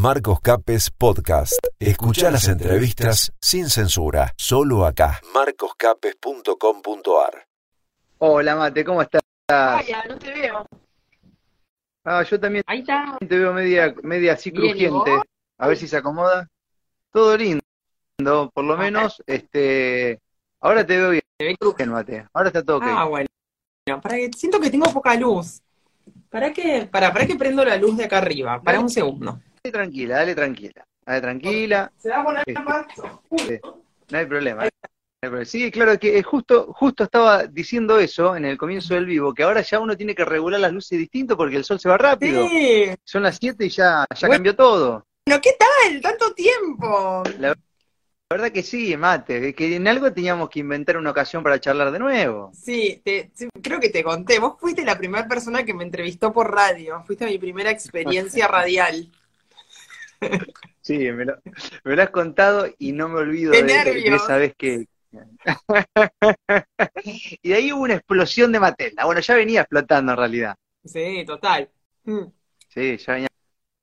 Marcos Capes Podcast. Escucha las entrevistas sin censura, solo acá. marcoscapes.com.ar. Hola Mate, ¿cómo estás? Vaya, no te veo. Ah, yo también Ahí está. te veo media, media así Bien, ¿y crujiente. A ver si se acomoda. Todo lindo, por lo menos. Este, ahora te veo bien, Te ve crujiente. Mate. Ahora está todo ok. Ah, bueno. Para que, siento que tengo poca luz. ¿Para qué? Para, para que prendo la luz de acá arriba. Para un segundo. Dale tranquila, dale tranquila. Dale tranquila, Se va a poner Este. más no hay problema. no hay problema. Sí, claro que justo, justo estaba diciendo eso en el comienzo del vivo, que ahora ya uno tiene que regular las luces distinto porque el sol se va rápido. Sí. Son las 7 y ya, ya Bueno. cambió todo. Bueno, ¿qué tal? Tanto tiempo. La verdad que sí, Mate, que en algo teníamos que inventar una ocasión para charlar de nuevo. Sí, te- sí, creo que te conté. Vos fuiste la primera persona que me entrevistó por radio. Fuiste mi primera experiencia radial. Sí, me lo, me lo has contado y no me olvido ¡Qué de, de- esa vez que... y de ahí hubo una explosión de Matela. Bueno, ya venía explotando en realidad. Sí, total. Mm. Sí, ya venía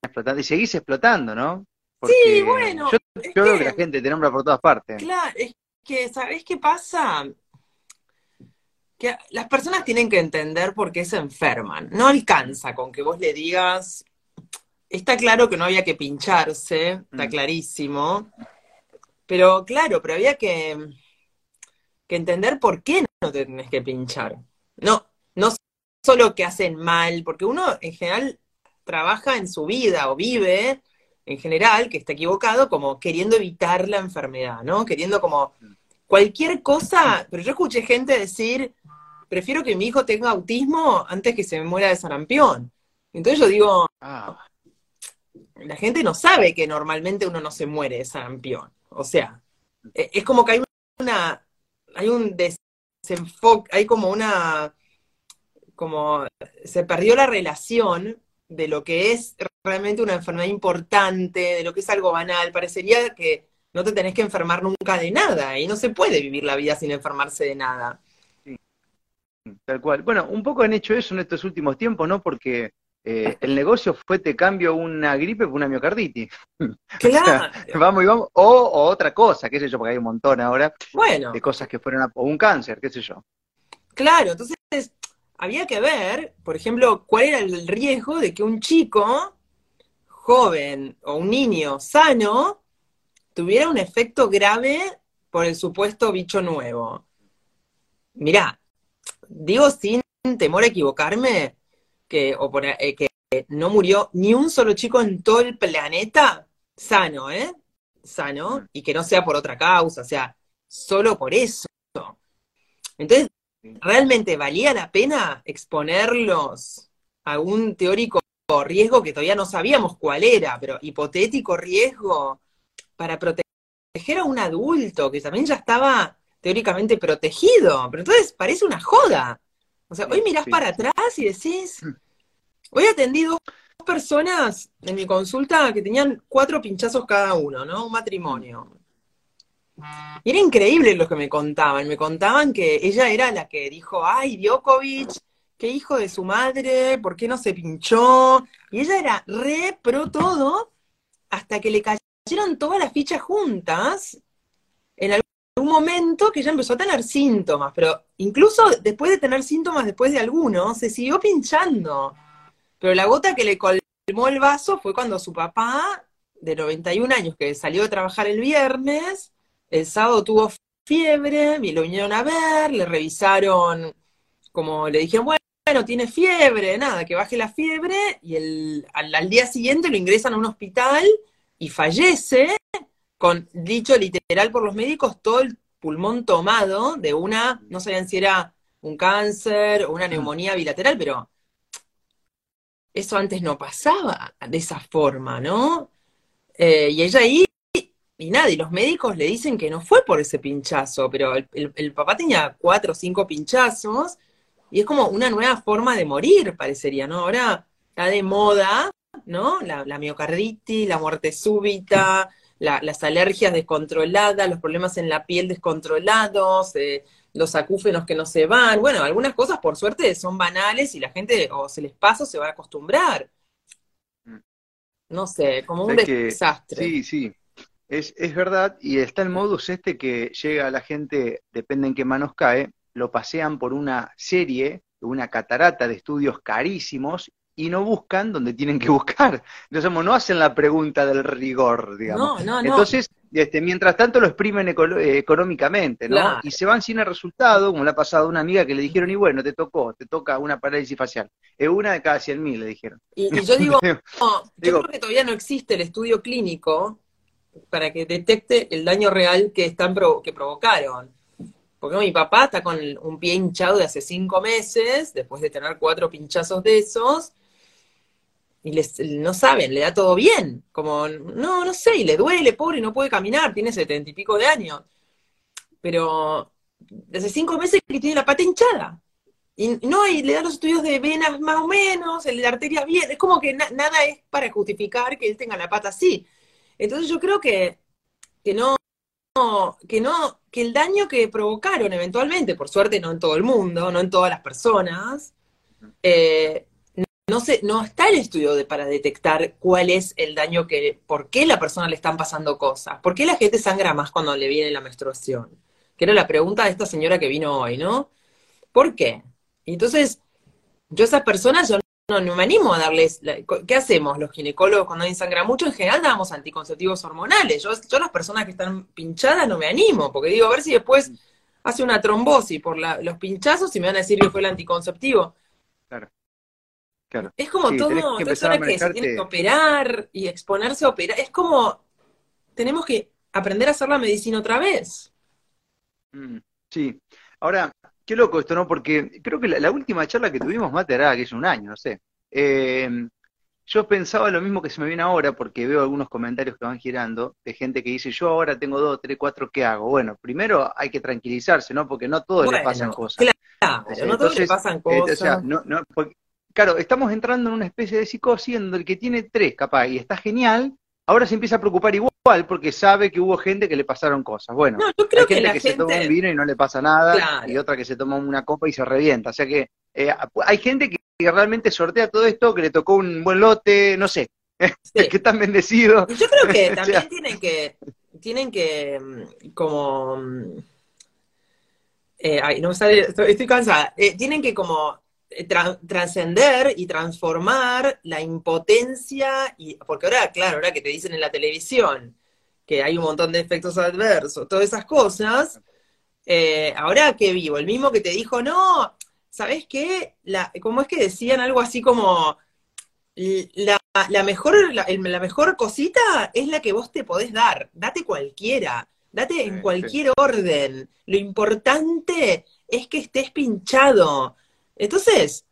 explotando. Y seguís explotando, ¿no? Sí, bueno, Yo, yo veo que- que la gente te nombra por todas partes. Claro, es que, ¿sabés qué pasa? Que las personas tienen que entender por qué se enferman. No alcanza con que vos le digas, está claro que no había que pincharse, está Mm. clarísimo, pero claro, pero había que, que entender por qué no te tenés que pinchar. No, no solo que hacen mal, porque uno en general trabaja en su vida o vive en general, que está equivocado, como queriendo evitar la enfermedad, ¿no? Queriendo como cualquier cosa, pero yo escuché gente decir, prefiero que mi hijo tenga autismo antes que se me muera de sarampión. Entonces yo digo, Ah, la gente no sabe que normalmente uno no se muere de sarampión. O sea, e- es como que hay una, hay un desenfoque, hay como una, como se perdió la relación de lo que es realmente una enfermedad importante, de lo que es algo banal. Parecería que no te tenés que enfermar nunca de nada y no se puede vivir la vida sin enfermarse de nada. tal cual. Bueno, un poco han hecho eso en estos últimos tiempos, ¿no? Porque eh, el negocio fue te cambio una gripe por una miocarditis. Claro. Vamos y vamos. O, o otra cosa, qué sé yo, porque hay un montón ahora Bueno, de cosas que fueron a, o un cáncer, qué sé yo. Claro, entonces había que ver, por ejemplo, cuál era el riesgo de que un chico joven o un niño sano tuviera un efecto grave por el supuesto bicho nuevo. Mirá, digo sin temor a equivocarme, que, o por- eh, que no murió ni un solo chico en todo el planeta sano, ¿eh? Sano, y que no sea por otra causa, o sea, solo por eso. Entonces, ¿realmente valía la pena exponerlos a un teórico riesgo que todavía no sabíamos cuál era, pero hipotético riesgo para proteger a un adulto que también ya estaba teóricamente protegido? Pero entonces parece una joda. O sea, hoy mirás Sí. para atrás y decís, hoy atendí dos personas en mi consulta que tenían cuatro pinchazos cada uno, ¿no? Un matrimonio. Y era increíble lo que me contaban. Me contaban que ella era la que dijo, ay, Djokovic, qué hijo de su madre, ¿por qué no se pinchó? Y ella era re pro todo hasta que le cayeron todas las fichas juntas en algún momento que ella empezó a tener síntomas, pero incluso después de tener síntomas, después de algunos, se siguió pinchando. Pero la gota que le colmó el vaso fue cuando su papá, de 91 años, que salió de trabajar el viernes, el sábado tuvo fiebre, y lo vinieron a ver, le revisaron, como le dijeron, bueno, tiene fiebre, nada, que baje la fiebre, y el, al, al día siguiente lo ingresan a un hospital y fallece, con, dicho literal por los médicos, todo el pulmón tomado de una, no sabían si era un cáncer o una neumonía bilateral, pero eso antes no pasaba de esa forma, ¿no? Eh, y ella ahí, y nada, y los médicos le dicen que no fue por ese pinchazo, pero el, el- el papá tenía cuatro o cinco pinchazos, y es como una nueva forma de morir, parecería, ¿no? Ahora está de moda, ¿no? La, la miocarditis, la muerte súbita, la- las alergias descontroladas, los problemas en la piel descontrolados, eh, los acúfenos que no se van. Bueno, algunas cosas por suerte son banales y la gente o se les pasa o se va a acostumbrar. no sé, como un Sabes que- desastre. Sí, sí. Es, es verdad, y está el modus este que llega a la gente, depende en qué manos cae, lo pasean por una serie, una catarata de estudios carísimos, y no buscan donde tienen que buscar. Entonces, no hacen la pregunta del rigor, digamos. No, no, no. Entonces, este, mientras tanto lo exprimen eco- eh, económicamente, ¿no? Claro. Y se van sin el resultado, como le ha pasado a una amiga que le dijeron, y bueno, te tocó, te toca una parálisis facial. Es una de cada 100 mil, le dijeron. Y, y yo digo, no, yo Digo- creo que todavía no existe el estudio clínico para que detecte el daño real que están que provocaron. Porque mi papá está con un pie hinchado de hace cinco meses, después de tener cuatro pinchazos de esos, y les, no saben, le da todo bien. Como, no, no sé, y le duele, pobre, no puede caminar, tiene setenta y pico de años. Pero hace cinco meses que tiene la pata hinchada. Y no, y le dan los estudios de venas más o menos, el de arterias bien. Es como que na- nada es para justificar que él tenga la pata así. Entonces yo creo que, que no, que no, que el daño que provocaron eventualmente, por suerte no en todo el mundo, no en todas las personas, eh, no sé, no está el estudio de, para detectar cuál es el daño que, por qué la persona le están pasando cosas, por qué la gente sangra más cuando le viene la menstruación, que era la pregunta de esta señora que vino hoy, ¿no? ¿Por qué? Y entonces, yo a esas personas, yo no, no me animo a darles, la- ¿qué hacemos los ginecólogos cuando alguien sangra mucho? En general damos anticonceptivos hormonales. Yo, yo a las personas que están pinchadas no me animo, porque digo, a ver si después hace una trombosis por la- los pinchazos y me van a decir que fue el anticonceptivo. Claro. Claro. Es como Sí, todo, tenés que empezar a que se tiene que operar y exponerse a operar, es como, tenemos que aprender a hacer la medicina otra vez. Mm, sí. Ahora, qué loco esto, ¿no? Porque creo que la, la última charla que tuvimos, Mate, era que es un año, no sé. Eh, yo pensaba lo mismo que se me viene ahora, porque veo algunos comentarios que van girando de gente que dice, yo ahora tengo dos, tres, cuatro, ¿qué hago? Bueno, primero hay que tranquilizarse, ¿no? Porque no a todos Bueno, pasan cosas. Claro, O sea, no todos le entonces, pasan Eh, cosas. o sea, no, no, porque, claro, estamos entrando en una especie de psicosis en donde el que tiene tres, capaz, y está genial, ahora se empieza a preocupar igual porque sabe que hubo gente que le pasaron cosas. Bueno, no, yo creo hay que gente la que se toma un vino y no le pasa nada, Claro. y otra que se toma una copa y se revienta. O sea que eh, hay gente que, que realmente sortea todo esto, que le tocó un buen lote, no sé, sí. que están bendecidos. Yo creo que O también sea- tienen que, tienen que, mm, como, mm, eh, ay, no me sale, estoy, estoy cansada, Eh, tienen que como tra- trascender y transformar la impotencia, y, porque ahora, claro, ahora que te dicen en la televisión que hay un montón de efectos adversos, todas esas cosas, eh, ahora que vivo, el mismo que te dijo, no, ¿sabes qué? La, ¿Cómo es que decían algo así como, la, la mejor, la, mejor cosita es la que vos te podés dar. Date cualquiera, date en Sí, cualquier orden. Lo importante es que estés pinchado. Entonces,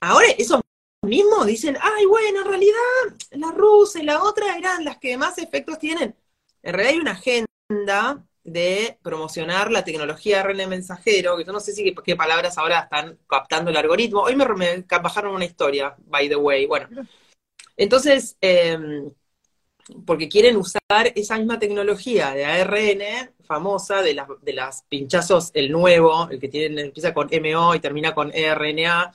ahora esos mismos dicen, ay, bueno, en realidad la rusa y la otra eran las que más efectos tienen. En realidad hay una agenda de promocionar la tecnología RNA mensajero, que yo no sé si qué, qué palabras ahora están captando el algoritmo. Hoy me, me bajaron una historia, by the way. Bueno, entonces, eh, porque quieren usar esa misma tecnología de ARN famosa, de las, de las pinchazos, el nuevo, el que tiene, empieza con MO y termina con RNA,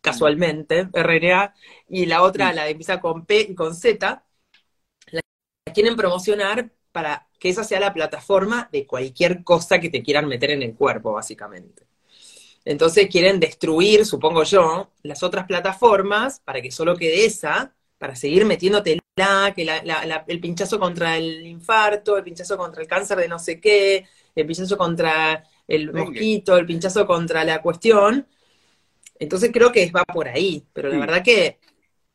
casualmente, RNA, y la otra, la que empieza con P y con Z, la quieren promocionar para que esa sea la plataforma de cualquier cosa que te quieran meter en el cuerpo, básicamente. Entonces quieren destruir, supongo yo, las otras plataformas para que solo quede esa, para seguir metiéndote que la- la- la- el pinchazo contra el infarto, el pinchazo contra el cáncer de no sé qué, el pinchazo contra el mosquito, el pinchazo contra la cuestión. Entonces creo que va por ahí, pero la Sí. verdad que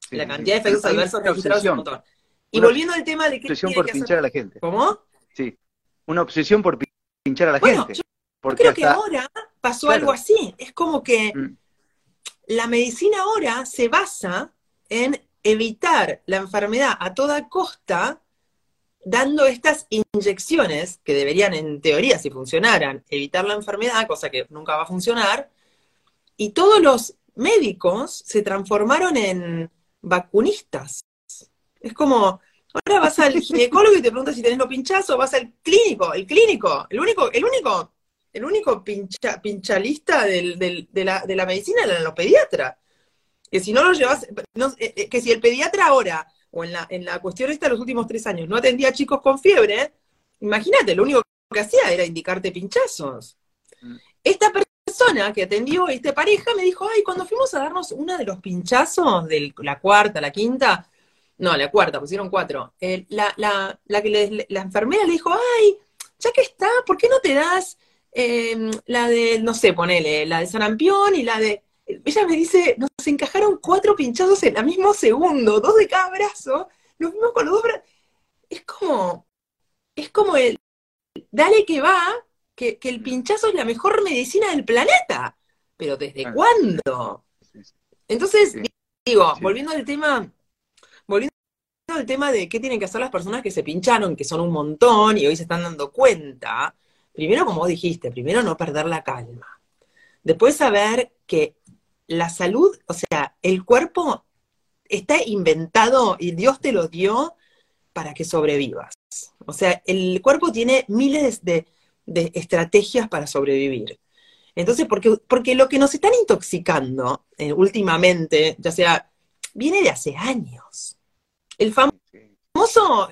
Sí, la sí, cantidad de efectos adversos registrados es un montón. Y Una volviendo al tema de qué obsesión por que hacer- pinchar a la gente. ¿Cómo? Sí, una obsesión por pi- pinchar a la Bueno, gente. yo Porque creo que ahora pasó Claro. algo así. Es como que Mm. la medicina ahora se basa en evitar la enfermedad a toda costa, dando estas inyecciones que deberían, en teoría, si funcionaran, evitar la enfermedad, cosa que nunca va a funcionar. Y todos los médicos se transformaron en vacunistas. Es como, ahora vas al ginecólogo y te preguntas si tenés los pinchazos, vas al clínico, el clínico, el único, el único, el único pincha, pinchalista de, la, de la medicina eran los pediatras. Que si no lo llevas, no, eh, eh, que si el pediatra ahora o en la, en la cuestión esta de los últimos tres años, no atendía a chicos con fiebre, imagínate, lo único que hacía era indicarte pinchazos. Mm. Esta persona que atendió esta pareja me dijo, ay, cuando fuimos a darnos uno de los pinchazos, de la cuarta, la quinta, no, la cuarta, pusieron cuatro, eh, la, la, la, que le- la enfermera le dijo, ay, ya que está, ¿por qué no te das eh, la de, no sé, ponele, la de sarampión y la de... Ella me dice, nos encajaron cuatro pinchazos en el mismo segundo, dos de cada brazo, nos vimos con los dos brazos. Es como, es como el, dale que va, que, que el pinchazo es la mejor medicina del planeta. Pero ¿desde Claro. cuándo? Sí, sí. Entonces, Sí. digo, volviendo al tema, volviendo al tema de qué tienen que hacer las personas que se pincharon, que son un montón y hoy se están dando cuenta, primero, como vos dijiste, primero no perder la calma. Después saber que la salud, o sea, el cuerpo está inventado y Dios te lo dio para que sobrevivas. O sea, el cuerpo tiene miles de, de estrategias para sobrevivir. Entonces, porque, porque lo que nos están intoxicando eh, últimamente, ya sea, viene de hace años. El famoso.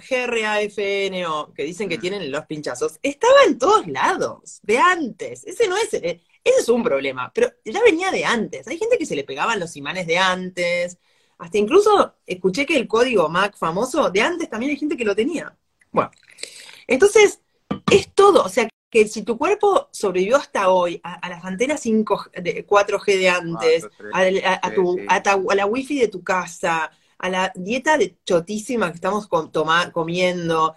GRAFNO, que dicen que Mm. tienen los pinchazos, estaba en todos lados, de antes. Ese no es, eh, ese es un problema, pero ya venía de antes. Hay gente que se le pegaban los imanes de antes. Hasta incluso escuché que el código MAC famoso de antes también hay gente que lo tenía. Bueno, entonces es todo. O sea, que si tu cuerpo sobrevivió hasta hoy a, a las antenas 5, de 4G de antes, tres. a, a- a Sí, tu- sí. a ta- a la wifi de tu casa, a la dieta de chotísima que estamos toma- comiendo,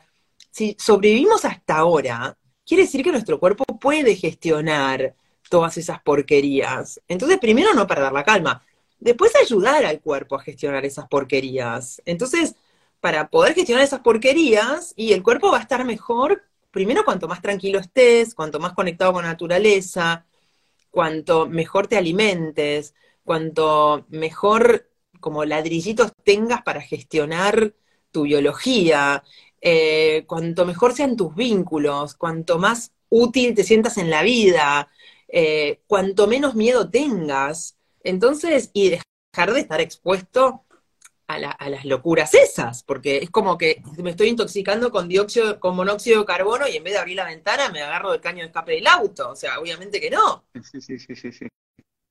si sobrevivimos hasta ahora, quiere decir que nuestro cuerpo puede gestionar todas esas porquerías. Entonces, primero no perder la calma, después ayudar al cuerpo a gestionar esas porquerías. Entonces, para poder gestionar esas porquerías, y el cuerpo va a estar mejor, primero cuanto más tranquilo estés, cuanto más conectado con la naturaleza, cuanto mejor te alimentes, cuanto mejor como ladrillitos tengas para gestionar tu biología, eh, cuanto mejor sean tus vínculos, cuanto más útil te sientas en la vida, eh, cuanto menos miedo tengas. Entonces, y dejar de estar expuesto a, la- a las locuras esas, porque es como que me estoy intoxicando con dióxido, con monóxido de carbono y en vez de abrir la ventana me agarro del caño de escape del auto. O sea, obviamente que no. Sí, sí, sí, sí, sí.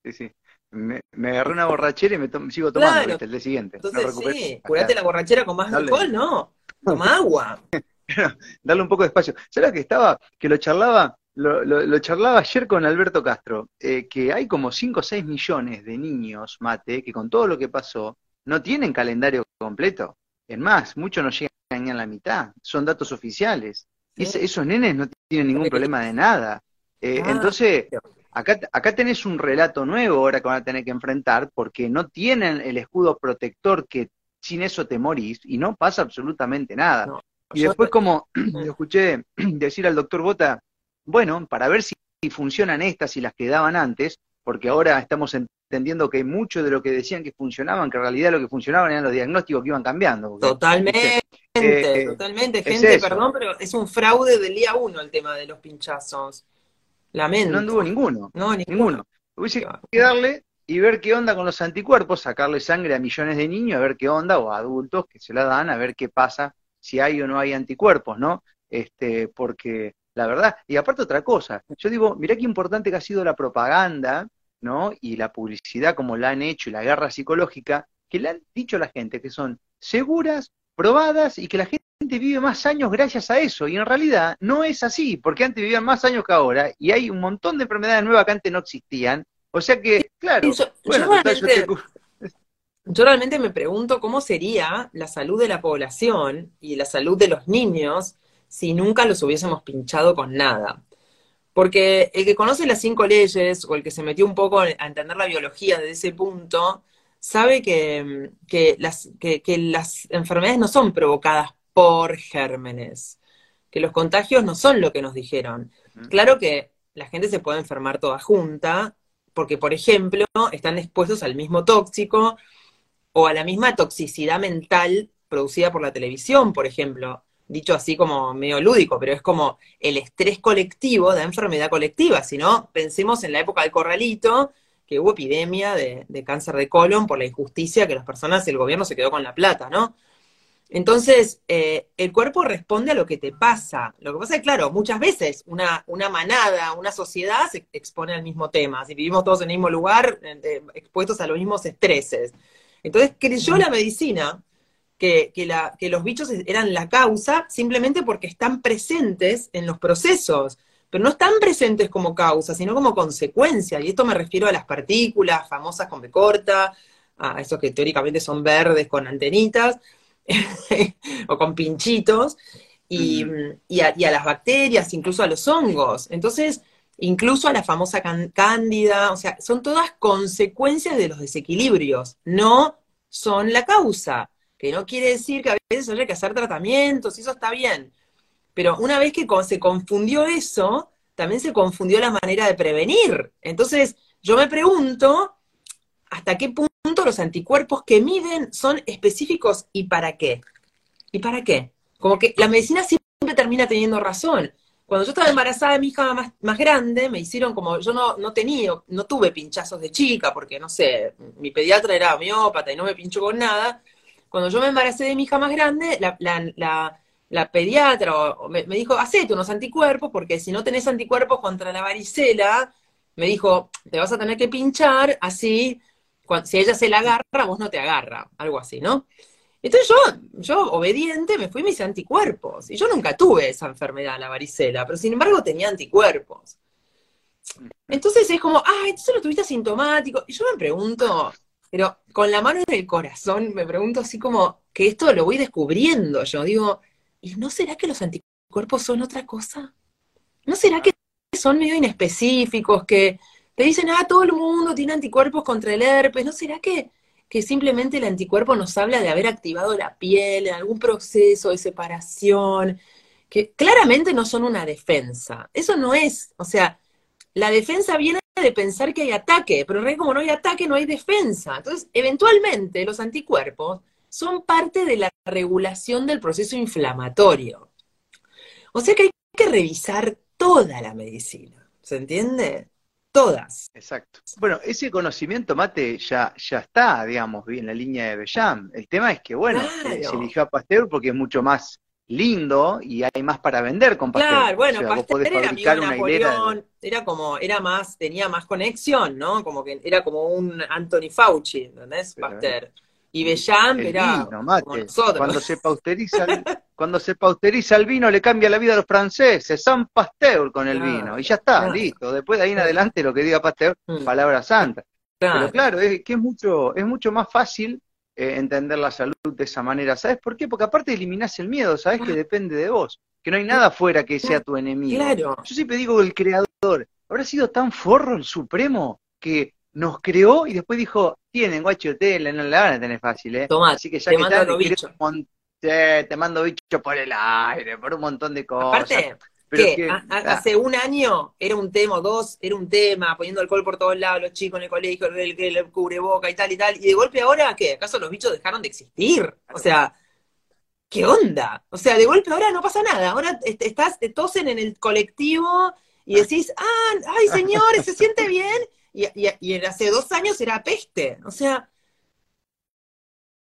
Sí, sí. Me, me agarré una borrachera y me to- sigo tomando, Claro. ¿viste? El día siguiente. Entonces, sí, curate la borrachera con más Dale. alcohol, ¿no? Toma agua. Darle un poco de espacio. ¿Sabes lo que estaba? Que lo charlaba, lo, lo- lo charlaba ayer con Alberto Castro, eh, que hay como 5 o 6 millones de niños, mate, que con todo lo que pasó, no tienen calendario completo. Es más, muchos no llegan ni a la mitad. Son datos oficiales. Sí. Esos nenes no tienen ningún problema de nada. Eh, Ah. entonces, acá, acá tenés un relato nuevo ahora que van a tener que enfrentar, porque no tienen el escudo protector que sin eso te morís y no pasa absolutamente nada. No, y después como lo escuché decir al doctor Bota, bueno, para ver si, funcionan estas y las que daban antes, porque ahora estamos entendiendo que mucho de lo que decían que funcionaban, que en realidad lo que funcionaban eran los diagnósticos que iban cambiando. porque, Totalmente, Eh, totalmente. es Gente, perdón, pero es un fraude del día uno el tema de los pinchazos. Lamento. No anduvo ninguno, No, ninguno. ninguno. Hubiese que darle y ver qué onda con los anticuerpos, sacarle sangre a millones de niños, a ver qué onda, o a adultos que se la dan, a ver qué pasa, si hay o no hay anticuerpos, ¿no? Este, porque la verdad, y aparte otra cosa, yo digo, mirá qué importante que ha sido la propaganda, ¿no? Y la publicidad como la han hecho y la guerra psicológica, que le han dicho a la gente que son seguras, probadas y que la gente vive más años gracias a eso. Y en realidad no es así, porque antes vivían más años que ahora y hay un montón de enfermedades nuevas que antes no existían. O sea que, claro, yo bueno, te Yo realmente me pregunto cómo sería la salud de la población y la salud de los niños si nunca los hubiésemos pinchado con nada. Porque el que conoce las cinco leyes o el que se metió un poco a entender la biología desde ese punto, sabe que, que las, que, que las enfermedades no son provocadas por gérmenes, que los contagios no son lo que nos dijeron. Claro que la gente se puede enfermar toda junta, porque, por ejemplo, están expuestos al mismo tóxico o a la misma toxicidad mental producida por la televisión, por ejemplo. Dicho así como medio lúdico, pero es como el estrés colectivo da enfermedad colectiva. Si no, pensemos en la época del corralito, que hubo epidemia de, de cáncer de colon por la injusticia que las personas, el gobierno se quedó con la plata, ¿no? Entonces, eh, el cuerpo responde a lo que te pasa. Lo que pasa es, claro, muchas veces una, una manada, una sociedad se expone al mismo tema. Si vivimos todos en el mismo lugar, eh, expuestos a los mismos estreses. Entonces, creyó la medicina que, que, la, que los bichos eran la causa simplemente porque están presentes en los procesos pero no están presentes como causa, sino como consecuencia. Y esto me refiero a las partículas famosas con B corta, a esos que teóricamente son verdes con antenitas, o con pinchitos, y, a, las bacterias, incluso a los hongos. Entonces, incluso a la famosa cándida, o sea, son todas consecuencias de los desequilibrios, no son la causa, que no quiere decir que a veces haya que hacer tratamientos, y eso está bien, pero una vez que se confundió eso, también se confundió la manera de prevenir. Entonces, yo me pregunto, ¿hasta qué punto los anticuerpos que miden son específicos y para qué? ¿Y para qué? Como que la medicina siempre termina teniendo razón. Cuando yo estaba embarazada de mi hija más, grande, me hicieron como, yo no, no tenía, no tuve pinchazos de chica, porque no sé, mi pediatra era homeópata y no me pinchó con nada. Cuando yo me embaracé de mi hija más grande, la, pediatra me, dijo, hacete unos anticuerpos, porque si no tenés anticuerpos contra la varicela, me dijo, te vas a tener que pinchar, así, si ella se la agarra, vos no te agarra, algo así, ¿no? Entonces yo, yo obediente, me fui y me hice anticuerpos. Y yo nunca tuve esa enfermedad, la varicela, pero sin embargo tenía anticuerpos. Entonces es como, ah, entonces lo tuviste asintomático. Y yo me pregunto, pero con la mano en el corazón, me pregunto así como, que esto lo voy descubriendo. Yo digo, ¿y no será que los anticuerpos son otra cosa? ¿No será que son medio inespecíficos, que te dicen, ah, todo el mundo tiene anticuerpos contra el herpes? ¿No será que, que simplemente el anticuerpo nos habla de haber activado la piel en algún proceso de separación? Que claramente no son una defensa. Eso no es, o sea, la defensa viene de pensar que hay ataque, pero en realidad como no hay ataque, no hay defensa. Entonces, eventualmente los anticuerpos son parte de la regulación del proceso inflamatorio. O sea que hay que revisar toda la medicina, ¿se entiende? Todas. Exacto. Bueno, ese conocimiento, Mate, ya, ya está, digamos, en la línea de Bellam. El tema es que, bueno, se eligió a Pasteur porque es mucho más lindo y hay más para vender con Pasteur. Claro, bueno, Pasteur era amigo de Napoleón, era como, era más, tenía más conexión, ¿no? Como que era como un Anthony Fauci, ¿entendés? Pasteur. Y Bellam era Cuando se pausteriza el, cuando se pausteriza el vino le cambia la vida a los franceses, San Pasteur con el vino, y ya está, listo. Después de ahí en adelante lo que diga Pasteur, mm. palabra santa. Pero claro, es que es mucho, es mucho más fácil eh, entender la salud de esa manera. ¿Sabes por qué? Porque aparte eliminás el miedo, sabes que depende de vos, que no hay nada afuera que sea tu enemigo. Claro. Yo siempre digo el creador, habrá sido tan forro el supremo que nos creó y después dijo, tienen guacho tele, no la van a tener fácil, ¿eh? Así que ya te que mando bicho. te mando bicho por el aire, por un montón de cosas. Aparte, ¿qué? Ah. hace un año era un tema, dos, era un tema, poniendo alcohol por todos lados, los chicos en el colegio, el, el, cubreboca y tal y tal, y de golpe ahora, ¿qué? ¿Acaso los bichos dejaron de existir? O sea, ¿qué onda? O sea, de golpe ahora no pasa nada, ahora estás, te tosen en el colectivo y decís, ah, ay señores, se siente bien, y, y, hace dos años era peste. O sea,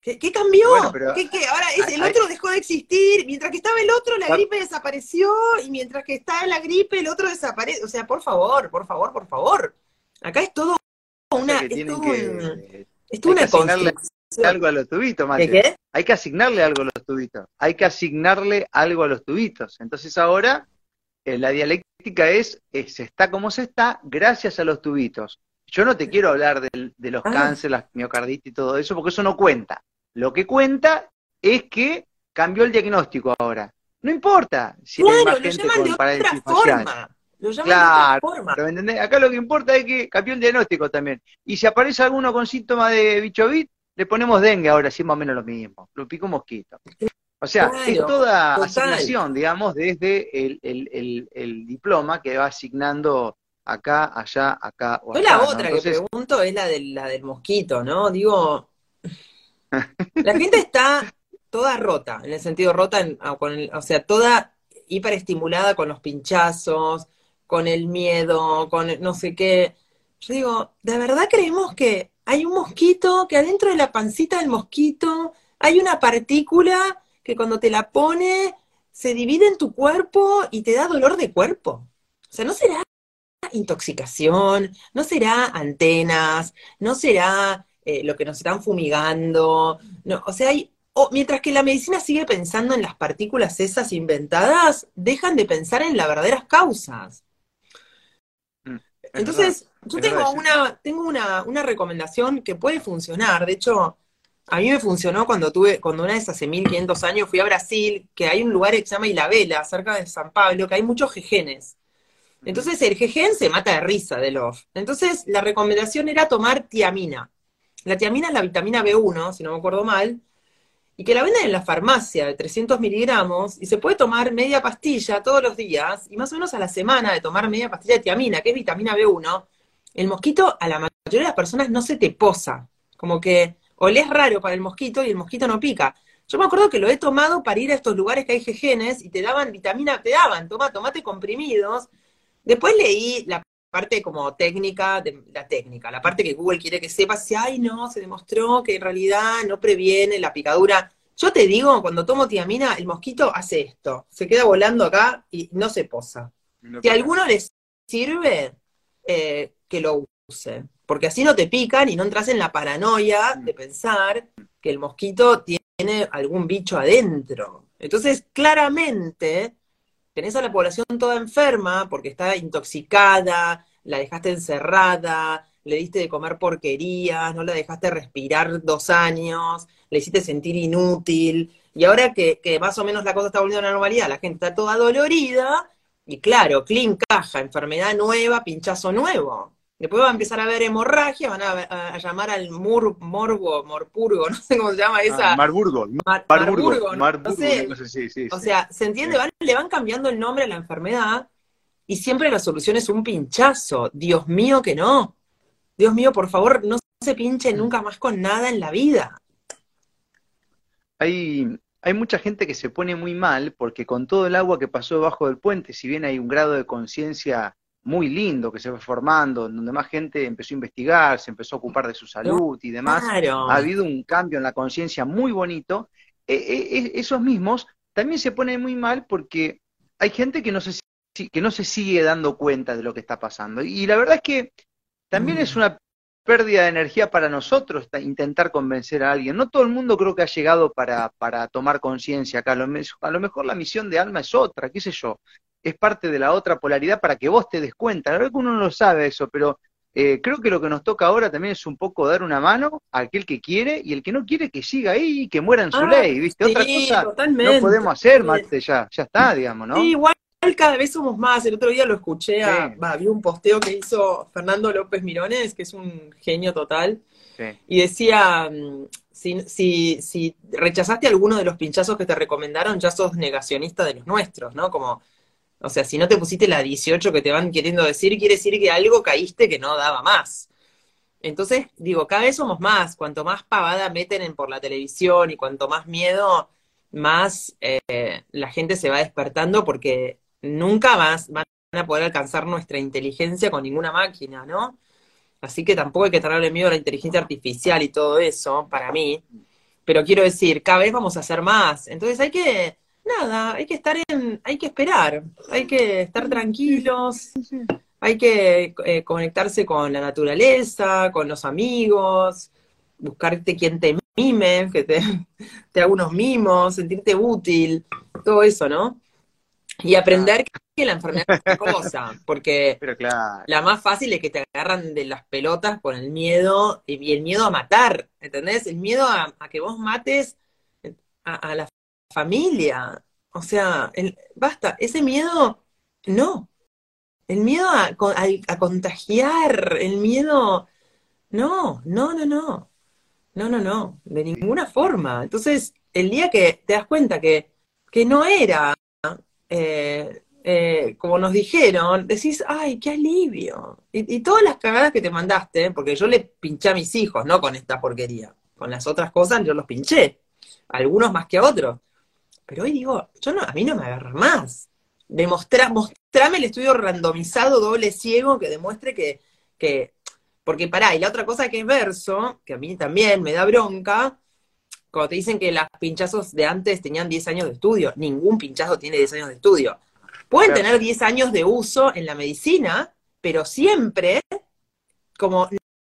¿qué, cambió? Ahora el otro dejó de existir, mientras que estaba el otro, la gripe desapareció, y mientras que está la gripe, el otro desaparece. O sea, por favor, por favor, por favor. Acá es todo una... Es todo, es una asignarle algo a los tubitos, Mate. Hay que asignarle algo a los tubitos. Hay que asignarle algo a los tubitos. Entonces ahora eh, la dialéctica es, se está como se está gracias a los tubitos. Yo no te quiero hablar de, los ah. cánceres, la miocarditis y todo eso, porque eso no cuenta. Lo que cuenta es que cambió el diagnóstico ahora. No importa si hay más gente con parálisis facial. Lo claro, ¿entendés? Acá lo que importa es que cambió el diagnóstico también. Y si aparece alguno con síntomas de bichovit, le ponemos dengue ahora, sí más o menos lo mismo. Lo pico mosquito. O sea, es toda asignación, digamos, desde el, diploma que va asignando acá, allá, acá o acá. la otra que pregunto es la del, la del mosquito, ¿no? Digo, la gente está toda rota, en el sentido rota, ah, o sea, toda hiperestimulada con los pinchazos, con el miedo, con no sé qué. Yo digo, ¿de verdad creemos que hay un mosquito, que adentro de la pancita del mosquito hay una partícula que cuando te la pone se divide en tu cuerpo y te da dolor de cuerpo. O sea, no será intoxicación, no será antenas, no será eh, lo que nos están fumigando, no, o sea, hay, mientras que la medicina sigue pensando en las partículas esas inventadas, dejan de pensar en las verdaderas causas. Mm, Entonces, yo tengo, una, tengo una, una recomendación que puede funcionar, de hecho, a mí me funcionó cuando tuve, cuando una vez hace 1500 años fui a Brasil, que hay un lugar que se llama Ilabela, cerca de San Pablo, que hay muchos jejenes. Entonces el jejen se mata de risa de los. Entonces la recomendación era tomar tiamina. La tiamina es la vitamina B1, si no me acuerdo mal, y que la venden en la farmacia de 300 miligramos y se puede tomar media pastilla todos los días y más o menos a la semana de tomar media pastilla de tiamina, que es vitamina B1, el mosquito a la mayoría de las personas no se te posa. Como que olés raro para el mosquito y el mosquito no pica. Yo me acuerdo que lo he tomado para ir a estos lugares que hay jejenes y te daban vitamina, te daban, toma, tomate comprimidos. Después leí la parte como técnica, de la técnica, la parte que Google quiere que sepas, si, ay, no, se demostró que en realidad no previene la picadura. Yo te digo, cuando tomo tiamina, el mosquito hace esto, se queda volando acá y no se posa. si a alguno les sirve, eh, que lo use porque así no te pican y no entras en la paranoia de pensar que el mosquito tiene algún bicho adentro. Entonces, claramente, tenés a la población toda enferma porque está intoxicada, la dejaste encerrada, le diste de comer porquerías, no la dejaste respirar dos años, le hiciste sentir inútil, y ahora que, que más o menos la cosa está volviendo a la normalidad, la gente está toda dolorida, y claro, clean caja, enfermedad nueva, pinchazo nuevo. Después va a empezar a haber hemorragia, van a, llamar al mur, morbo, morpurgo, no sé cómo se llama esa. Ah, marburgo. marburgo, no sé. sí, sí, o sea, ¿se entiende? le van cambiando el nombre a la enfermedad y siempre la solución es un pinchazo. Dios mío que no. Dios mío, por favor, no se pinche nunca más con nada en la vida. Hay, hay mucha gente que se pone muy mal porque con todo el agua que pasó debajo del puente, si bien hay un grado de conciencia muy lindo que se fue formando, donde más gente empezó a investigar, se empezó a ocupar de su salud y demás. Ha habido un cambio en la conciencia muy bonito. E, e, e, esos mismos también se ponen muy mal porque hay gente que no, se, que no se sigue dando cuenta de lo que está pasando. Y la verdad es que también es mm. una pérdida de energía para nosotros intentar convencer a alguien. No todo el mundo creo que ha llegado para, para tomar conciencia acá. A lo mejor la misión de alma es otra, qué sé yo es parte de la otra polaridad para que vos te des cuenta. La verdad que uno no lo sabe eso, pero eh, creo que lo que nos toca ahora también es un poco dar una mano a aquel que quiere y el que no quiere que siga ahí y que muera en su ah, ley, ¿viste? Otra cosa no podemos hacer, Marte, ya, ya está, digamos, ¿no? Sí, igual cada vez somos más. El otro día lo escuché, a, vi un posteo que hizo Fernando López Mirones, que es un genio total, y decía, mm, si, si, si rechazaste alguno de los pinchazos que te recomendaron, ya sos negacionista de los nuestros, ¿no? Como o sea, si no te pusiste la 18 que te van queriendo decir, quiere decir que algo caíste que no daba más. Entonces, digo, cada vez somos más. Cuanto más pavada meten en por la televisión y cuanto más miedo, más eh, la gente se va despertando porque nunca más van a poder alcanzar nuestra inteligencia con ninguna máquina, ¿no? Así que tampoco hay que tenerle miedo a la inteligencia artificial y todo eso, para mí. Pero quiero decir, cada vez vamos a hacer más. Entonces hay que nada, hay que estar en, hay que esperar, hay que estar tranquilos, hay que eh, conectarse con la naturaleza, con los amigos, buscarte quien te mime, que te, te haga unos mimos, sentirte útil, todo eso, ¿no? Y aprender que la enfermedad es una cosa, porque la más fácil es que te agarran de las pelotas con el miedo y el miedo a matar, ¿entendés? El miedo a, que vos mates a, a, la familia. O sea, el, basta, ese miedo, no. El miedo a, a, contagiar, el miedo, no, no, no, no. No, no, no, de ninguna forma. Entonces, el día que te das cuenta que, que no era eh, eh, como nos dijeron, decís, ay, qué alivio. Y, y, todas las cagadas que te mandaste, porque yo le pinché a mis hijos, no con esta porquería. Con las otras cosas yo los pinché. Algunos más que a otros. Pero hoy digo, yo no, a mí no me agarra más. Demostra, mostrame el estudio randomizado doble ciego que demuestre que, que, porque pará, y la otra cosa que es verso, que a mí también me da bronca, cuando te dicen que los pinchazos de antes tenían 10 años de estudio, ningún pinchazo tiene 10 años de estudio. Pueden Claro. tener 10 años de uso en la medicina, pero siempre como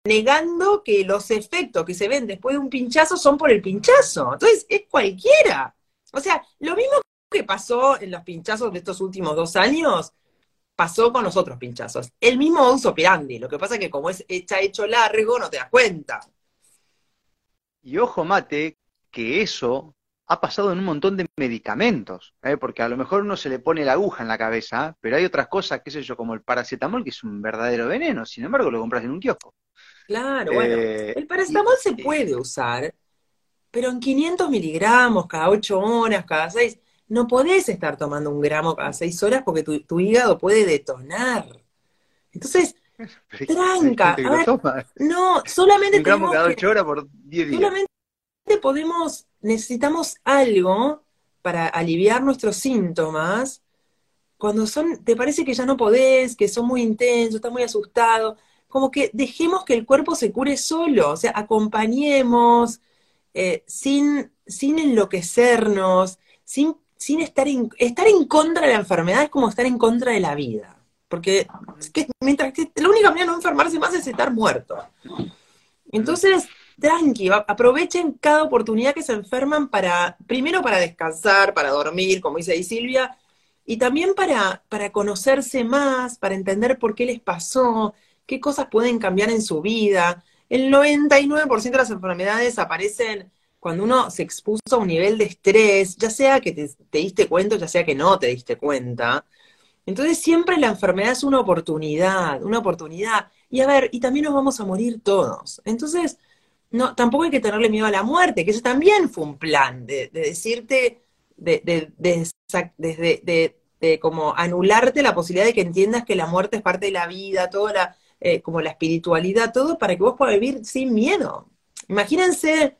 negando que los efectos que se ven después de un pinchazo son por el pinchazo. Entonces, es cualquiera. O sea, lo mismo que pasó en los pinchazos de estos últimos dos años, pasó con los otros pinchazos. El mismo uso operandi. Lo que pasa es que como es está hecho largo, no te das cuenta. Y ojo mate, que eso ha pasado en un montón de medicamentos, ¿eh? porque a lo mejor uno se le pone la aguja en la cabeza, pero hay otras cosas, qué sé yo, como el paracetamol, que es un verdadero veneno, sin embargo lo compras en un kiosco. Claro, bueno. Eh, El paracetamol se y- puede usar, pero en 500 miligramos, cada 8 horas, cada 6. No podés estar tomando un gramo cada 6 horas porque tu, tu hígado puede detonar. Entonces, pero tranca, a ver, no, solamente Un gramo cada que- ocho horas por 10 días. solamente podemos, necesitamos algo para aliviar nuestros síntomas cuando son, te parece que ya no podés, que son muy intensos, estás muy asustado, como que dejemos que el cuerpo se cure solo, o sea, acompañemos, eh, sin, sin enloquecernos, sin, sin estar, en, estar en contra de la enfermedad es como estar en contra de la vida. Porque mientras que la única manera de no enfermarse más es estar muerto. Entonces, tranqui, aprovechen cada oportunidad que se enferman para, primero para descansar, para dormir, como dice ahí Silvia, y también para, para conocerse más, para entender por qué les pasó, qué cosas pueden cambiar en su vida. El 99% de las enfermedades aparecen cuando uno se expuso a un nivel de estrés, ya sea que te, te diste cuenta, ya sea que no te diste cuenta. Entonces siempre la enfermedad es una oportunidad, una oportunidad. Y a ver, y también nos vamos a morir todos. Entonces, no, tampoco hay que tenerle miedo a la muerte, que eso también fue un plan de, de decirte, de, de- de como anularte la posibilidad de que entiendas que la muerte es parte de la vida, toda la, eh, como la espiritualidad, todo para que vos puedas vivir sin miedo. Imagínense,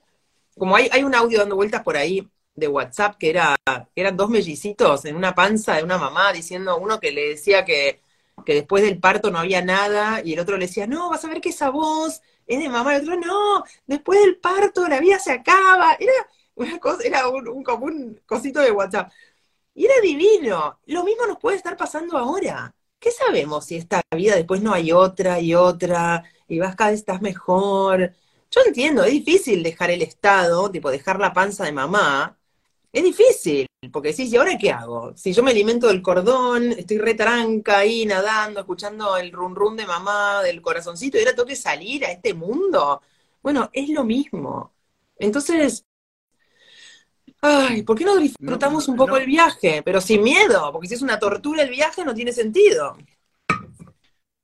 como hay, hay un audio dando vueltas por ahí de WhatsApp que era, eran dos mellicitos en una panza de una mamá diciendo uno que le decía que, que después del parto no había nada y el otro le decía, no, vas a ver que esa voz es de mamá, y el otro, no, después del parto la vida se acaba. Era una cosa, era un, un, como un cosito de WhatsApp. Y era divino. Lo mismo nos puede estar pasando ahora. ¿Qué sabemos si esta vida después no hay otra y otra y vas cada vez estás mejor? Yo entiendo, es difícil dejar el estado, tipo dejar la panza de mamá. Es difícil, porque decís, ¿y ahora qué hago? Si yo me alimento del cordón, estoy retranca ahí nadando, escuchando el run run de mamá, del corazoncito, y ahora tengo que salir a este mundo. Bueno, es lo mismo. Entonces, ay, ¿por qué no disfrutamos No, un poco no. el viaje? Pero sin miedo, porque si es una tortura el viaje no tiene sentido.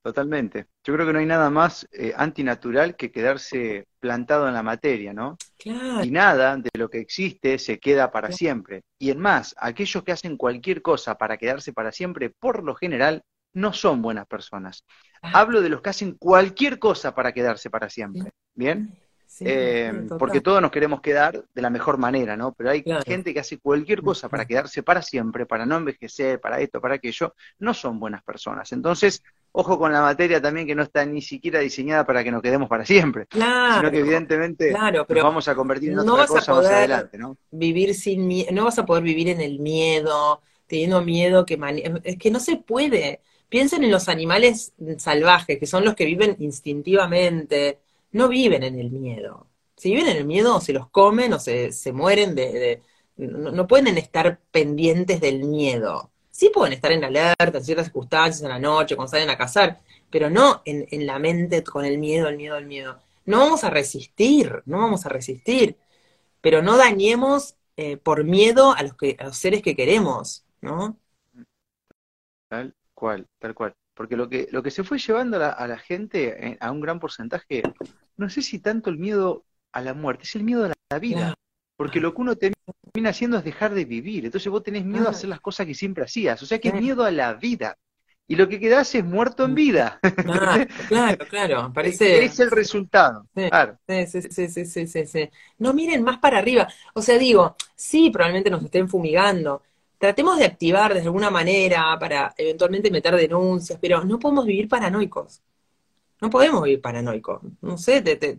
Totalmente. Yo creo que no hay nada más eh, antinatural que quedarse plantado en la materia, ¿no? Claro. Y nada de lo que existe se queda para siempre. Y en más, aquellos que hacen cualquier cosa para quedarse para siempre, por lo general, no son buenas personas. Ah. Hablo de los que hacen cualquier cosa para quedarse para siempre. ¿Bien? Sí, Eh, porque todos nos queremos quedar de la mejor manera, ¿no? Pero hay Claro. gente que hace cualquier cosa para quedarse para siempre, para no envejecer, para esto, para aquello, no son buenas personas. Entonces, ojo con la materia también que no está ni siquiera diseñada para que nos quedemos para siempre, Claro, sino que evidentemente claro, pero nos vamos a convertir en no otra cosa más adelante, ¿no? vivir sin no vas a poder vivir en el miedo, teniendo miedo que es que no se puede. Piensen en los animales salvajes, que son los que viven instintivamente, no viven en el miedo. Si viven en el miedo, se los comen o se, se mueren de, no, no pueden estar pendientes del miedo. Sí pueden estar en alerta en ciertas circunstancias, en la noche, cuando salen a cazar, pero no en, en la mente con el miedo, el miedo, el miedo. No vamos a resistir, no vamos a resistir pero no dañemos eh, por miedo a los, que, a los seres que queremos, ¿no? Tal cual, tal cual. Porque lo que, lo que se fue llevando a la, a la gente, eh, a un gran porcentaje, no sé si tanto el miedo a la muerte, es el miedo a la, vida. Porque lo que uno termina haciendo es dejar de vivir. Entonces vos tenés miedo a hacer las cosas que siempre hacías. O sea que es miedo a la vida. Y lo que quedás es muerto en vida. Claro, claro, claro. Parece. Es el resultado. Sí. Claro. Sí, sí, sí, sí, sí, sí, sí. No miren más para arriba. O sea, digo, sí, probablemente nos estén fumigando. Tratemos de activar de alguna manera para eventualmente meter denuncias, pero no podemos vivir paranoicos. No podemos vivir paranoicos. No sé, te- te-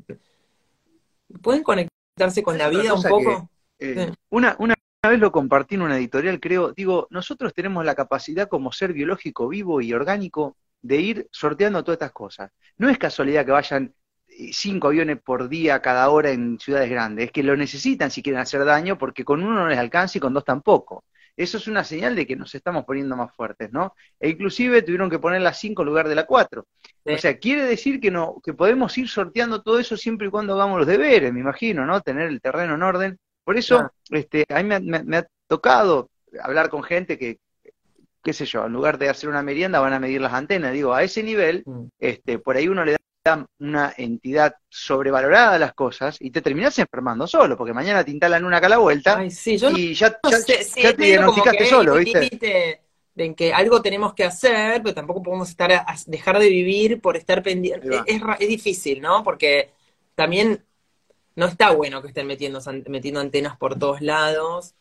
pueden conectar conectarse con la vida un poco. Eh, una, una vez lo compartí en una editorial, creo, digo, nosotros tenemos la capacidad como ser biológico vivo y orgánico de ir sorteando todas estas cosas. No es casualidad que vayan eh, cinco aviones por día cada hora en ciudades grandes, es que lo necesitan si quieren hacer daño, porque con uno no les alcanza y con dos tampoco. Eso es una señal de que nos estamos poniendo más fuertes, ¿no? E inclusive tuvieron que poner la 5 en lugar de la 4. O sea, quiere decir que no, que podemos ir sorteando todo eso siempre y cuando hagamos los deberes, me imagino, ¿no? Tener el terreno en orden. Por eso, este, a mí me, ha tocado hablar con gente que, qué sé yo, en lugar de hacer una merienda van a medir las antenas. Digo, a ese nivel, mm. este, por ahí uno le da una entidad sobrevalorada a las cosas y te terminas enfermando solo, porque mañana te instalan una acá a la vuelta y ya, te diagnosticaste solo, ¿viste? Que algo tenemos que hacer, pero tampoco podemos estar a, dejar de vivir por estar pendiente. Es, es, difícil, ¿no? Porque también no está bueno que estén metiendo, metiendo antenas por todos lados.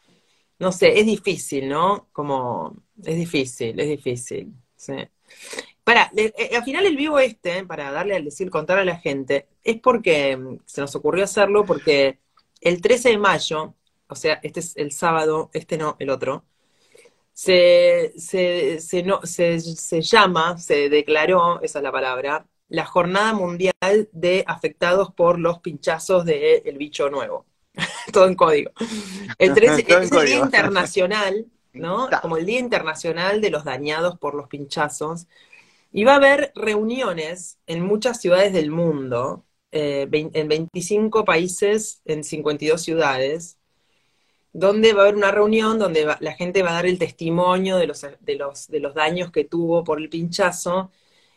No sé, es difícil, ¿no? Como, es difícil, es difícil. Sí. Para, eh, al final el vivo este, para darle al decir, contar a la gente, es porque mm, se nos ocurrió hacerlo porque el 13 de mayo, o sea, este es el sábado, este no, el otro, se, se, se, no, se, se llama, se declaró, esa es la palabra, la Jornada Mundial de Afectados por los Pinchazos del el Bicho Nuevo. Todo en código. El 13 es el Día Internacional, ¿no? Como el Día Internacional de los Dañados por los Pinchazos. Y va a haber reuniones en muchas ciudades del mundo, eh, en 25 países, en 52 ciudades, donde va a haber una reunión donde la gente va a dar el testimonio de los, daños que tuvo por el pinchazo.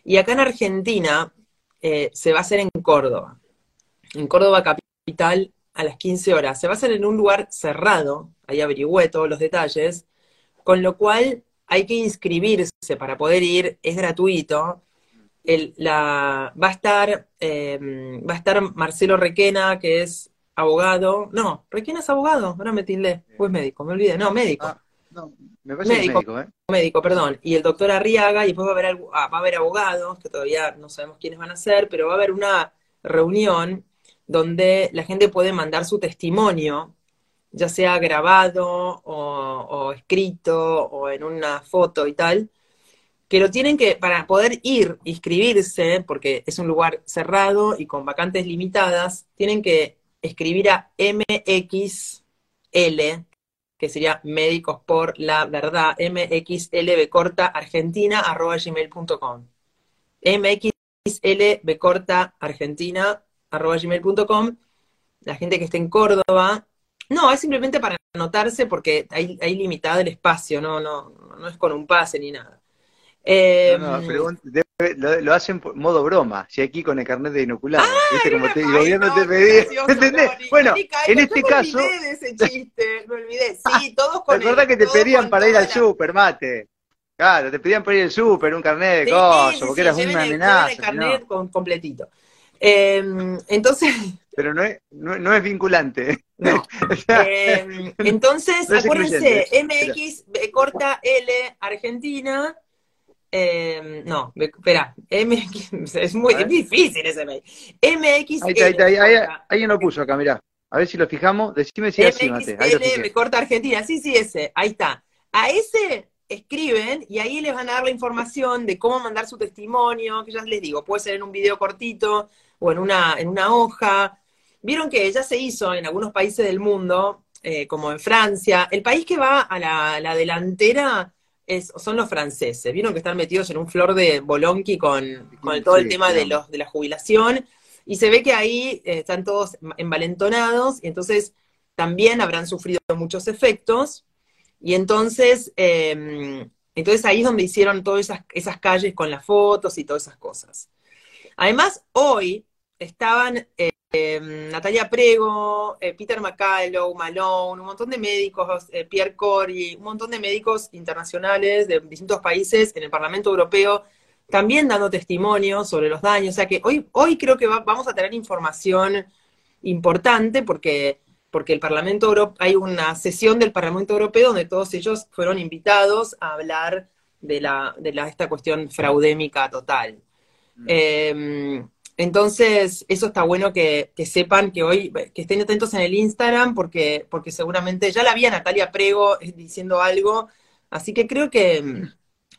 Y acá en Argentina eh, se va a hacer en Córdoba, en Córdoba capital a las 15 horas. Se va a hacer en un lugar cerrado, ahí averigüé todos los detalles, con lo cual hay que inscribirse para poder ir, es gratuito. la, va, a estar, em, va a estar Marcelo Requena, que es abogado. No, Requena es abogado, ahora me tildé, pues médico, me olvidé. No, médico. Ah, no, me parece médico, médico, ¿eh? Médico, perdón. Y el doctor Arriaga, y después va a, haber, ah, va a haber abogados, que todavía no sabemos quiénes van a ser, pero va a haber una reunión donde la gente puede mandar su testimonio ya sea grabado o, escrito o en una foto y tal, que lo tienen que, para poder ir, inscribirse, porque es un lugar cerrado y con vacantes limitadas, tienen que escribir a MXL, que sería Médicos por la Verdad, MXLB corta Argentina arroba gmail.com. MXLB corta Argentina arroba gmail.com. La gente que esté en Córdoba no, es simplemente para anotarse porque hay, hay limitado el espacio, no, no, no es con un pase ni nada. no, no, em, lo, hacen por modo broma, si aquí con el carnet de inoculado, ah, ¿viste? Como te, el gobierno te pedía, ¿entendés? Bueno, en este caso... Me olvidé de ese chiste, me olvidé, sí, todos con ¿Te acordás que te pedían para ir al súper, mate? Claro, te pedían para ir al súper, un carnet de cosas, porque eras una amenaza. el carnet completito. Em, entonces... Pero no es, no, es vinculante. No. Em, entonces, acuérdense, MX, corta L, Argentina. Em, no, espera, MX, es muy difícil ese mail. MX. Ahí, está, ahí, ahí, ahí, lo puso acá, mirá. A ver si lo fijamos. Decime si es así, Mate. me corta Argentina. Sí, sí, ese. Ahí está. A ese escriben y ahí les van a dar la información de cómo mandar su testimonio, que ya les digo, puede ser en un video cortito o en una, en una hoja. Vieron que ya se hizo en algunos países del mundo, eh, como en Francia. El país que va a la, delantera es, son los franceses. Vieron que están metidos en un flor de bolonqui con, con todo el tema de, los, de la jubilación. Y se ve que ahí eh, están todos envalentonados y entonces también habrán sufrido muchos efectos. Y entonces, em, entonces ahí es donde hicieron todas esas, esas calles con las fotos y todas esas cosas. Además, hoy estaban em, Natalia Prego, eh, Peter McCallow, Malone, un montón de médicos, eh, Pierre Corey, un montón de médicos internacionales de distintos países en el Parlamento Europeo, también dando testimonio sobre los daños. O sea que hoy, hoy creo que vamos a tener información importante porque porque el Parlamento Europeo, hay una sesión del Parlamento Europeo donde todos ellos fueron invitados a hablar de, la, de la, esta cuestión fraudémica total. Mm. Entonces, eso está bueno que, que, sepan que hoy, que estén atentos en el Instagram, porque, porque seguramente ya la vi a Natalia Prego eh, diciendo algo. Así que creo que mm,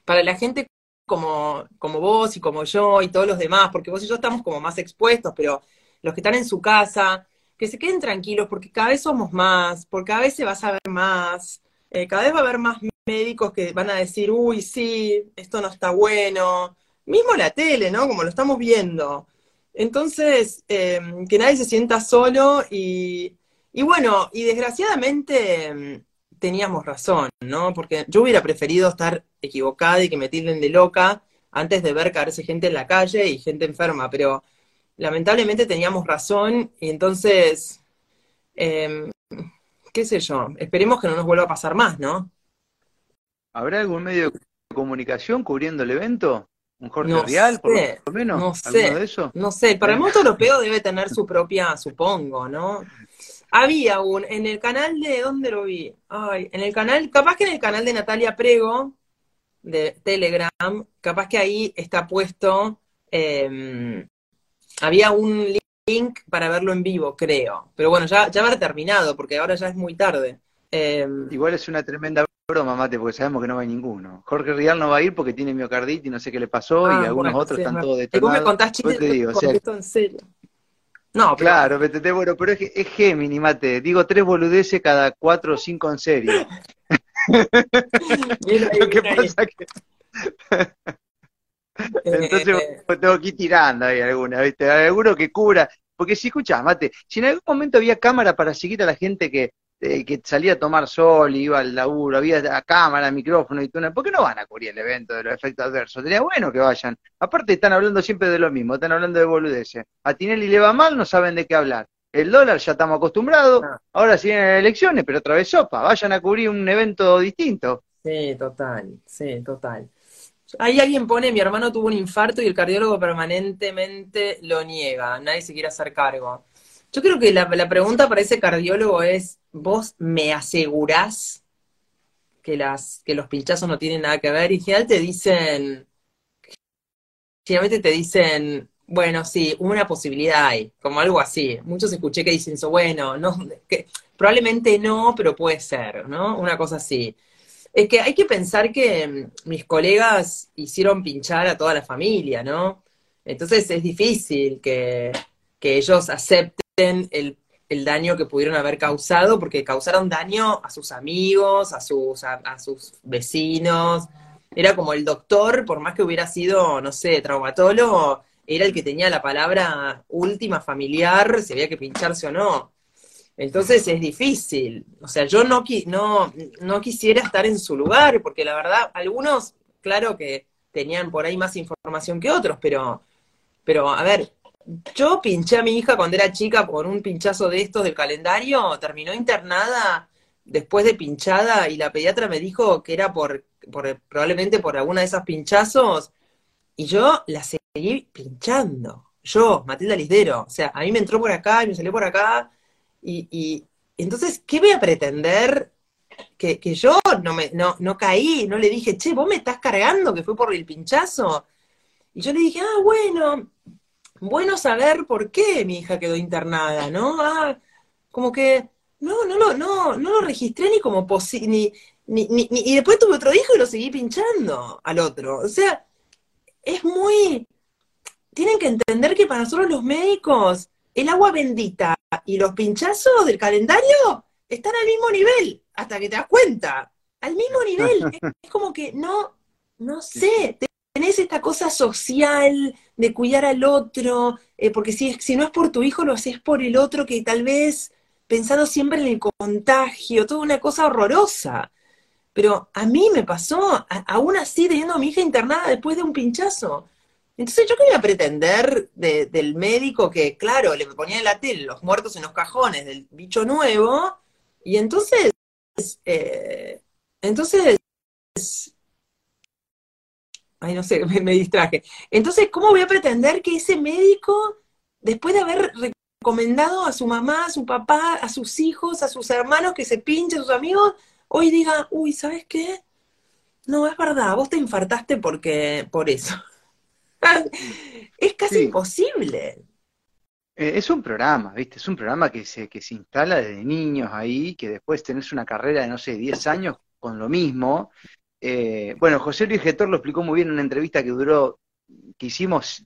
para la gente como, como vos y como yo y todos los demás, porque vos y yo estamos como más expuestos, pero los que están en su casa, que se queden tranquilos, porque cada vez somos más, porque cada vez se va a saber más, eh, cada vez va a haber más médicos que van a decir, uy, sí, esto no está bueno. Mismo la tele, ¿no? Como lo estamos viendo. Entonces, em, que nadie se sienta solo y, bueno, y desgraciadamente em, teníamos razón, ¿no? Porque yo hubiera preferido estar equivocada y que me tilden de loca antes de ver caerse gente en la calle y gente enferma, pero lamentablemente teníamos razón y entonces, em, qué sé yo, esperemos que no nos vuelva a pasar más, ¿no? ¿Habrá algún medio de comunicación cubriendo el evento? ¿Un Jorge Real, por lo menos? No sé, de no sé. Para el moto europeo debe tener su propia, supongo, ¿no? Había un, en el canal de, ¿dónde lo vi? Ay, en el canal, capaz que en el canal de Natalia Prego, de Telegram, capaz que ahí está puesto, em, había un link para verlo en vivo, creo. Pero bueno, ya, ya va terminado, porque ahora ya es muy tarde. Em, Igual es una tremenda broma, Mate, porque sabemos que no va ninguno. Jorge Rial no va a ir porque tiene miocarditis y no sé qué le pasó, y ah, algunos otros están todos detonados. Y vos me contás chistes digo, en serio. No, claro, bueno, pero es, es Gemini, Mate. Digo tres boludeces cada cuatro o cinco en serio. Lo que pasa que... Entonces eh, tengo que ir tirando ahí alguna, ¿viste? Alguno que cubra. Porque si escuchás, Mate, si en algún momento había cámara para seguir a la gente que eh, que salía a tomar sol, iba al laburo, había cámara, micrófono y túnel, ¿por qué no van a cubrir el evento de los efectos adversos? Sería bueno que vayan. Aparte están hablando siempre de lo mismo, están hablando de boludeces. A Tinelli le va mal, no saben de qué hablar. El dólar ya estamos acostumbrados, ah. ahora sí vienen elecciones, pero otra vez sopa, vayan a cubrir un evento distinto. Sí, total, sí, total. Ahí alguien pone, mi hermano tuvo un infarto y el cardiólogo permanentemente lo niega, nadie se quiere hacer cargo. Yo creo que la, pregunta para ese cardiólogo es, ¿vos me asegurás que, los pinchazos no tienen nada que ver? Y en general te dicen, generalmente te dicen, bueno, sí, una posibilidad hay, como algo así. Muchos escuché que dicen eso, bueno, no, probablemente no, pero puede ser, ¿no? Una cosa así. Es que hay que pensar que mm, mis colegas hicieron pinchar a toda la familia, ¿no? Entonces es difícil que ellos acepten el, daño que pudieron haber causado, porque causaron daño a sus amigos, a sus, a, sus vecinos. Era como el doctor, por más que hubiera sido, no sé, traumatólogo, era el que tenía la palabra última familiar, si había que pincharse o no. Entonces es difícil. O sea, yo no, no, no quisiera estar en su lugar, porque la verdad, algunos, claro que tenían por ahí más información que otros, pero, pero a ver, yo pinché a mi hija cuando era chica por un pinchazo de estos del calendario, terminó internada después de pinchada y la pediatra me dijo que era por, probablemente por alguna de esas pinchazos y yo la seguí pinchando. Yo, Matilda Lisdero, o sea, a mí me entró por acá y me salió por acá y, entonces, ¿qué voy a pretender? Que, yo no, me, no, no caí, no le dije, che, vos me estás cargando que fue por el pinchazo. Y yo le dije, ah, bueno, bueno saber por qué mi hija quedó internada, ¿no? Ah, como que no, no, no, no, no lo registré ni como posible, ni, ni, ni, y después tuve otro hijo y lo seguí pinchando al otro. O sea, es muy, tienen que entender que para nosotros los médicos, el agua bendita y los pinchazos del calendario están al mismo nivel, hasta que te das cuenta, al mismo nivel. es como que no, no sé, tenés esta cosa social de cuidar al otro, eh, porque si, si no es por tu hijo, lo haces por el otro que tal vez pensando siempre en el contagio, toda una cosa horrorosa. Pero a mí me pasó, aún así, teniendo a mi hija internada después de un pinchazo. Entonces, ¿yo quería pretender del médico que, claro, le ponía en la los muertos en los cajones del bicho nuevo? Y entonces, eh, entonces ay, no sé, me, distraje. Entonces, ¿cómo voy a pretender que ese médico, después de haber recomendado a su mamá, a su papá, a sus hijos, a sus hermanos que se pinchen, a sus amigos, hoy diga, uy, ¿sabes qué? No, es verdad, vos te infartaste porque, por eso. es casi Sí. imposible. Eh, es un programa, ¿viste? Es un programa que se, que se instala desde niños ahí, que después tenés una carrera de, no sé, 10 años con lo mismo. Eh, bueno, José Luis Getor lo explicó muy bien en una entrevista que duró, que hicimos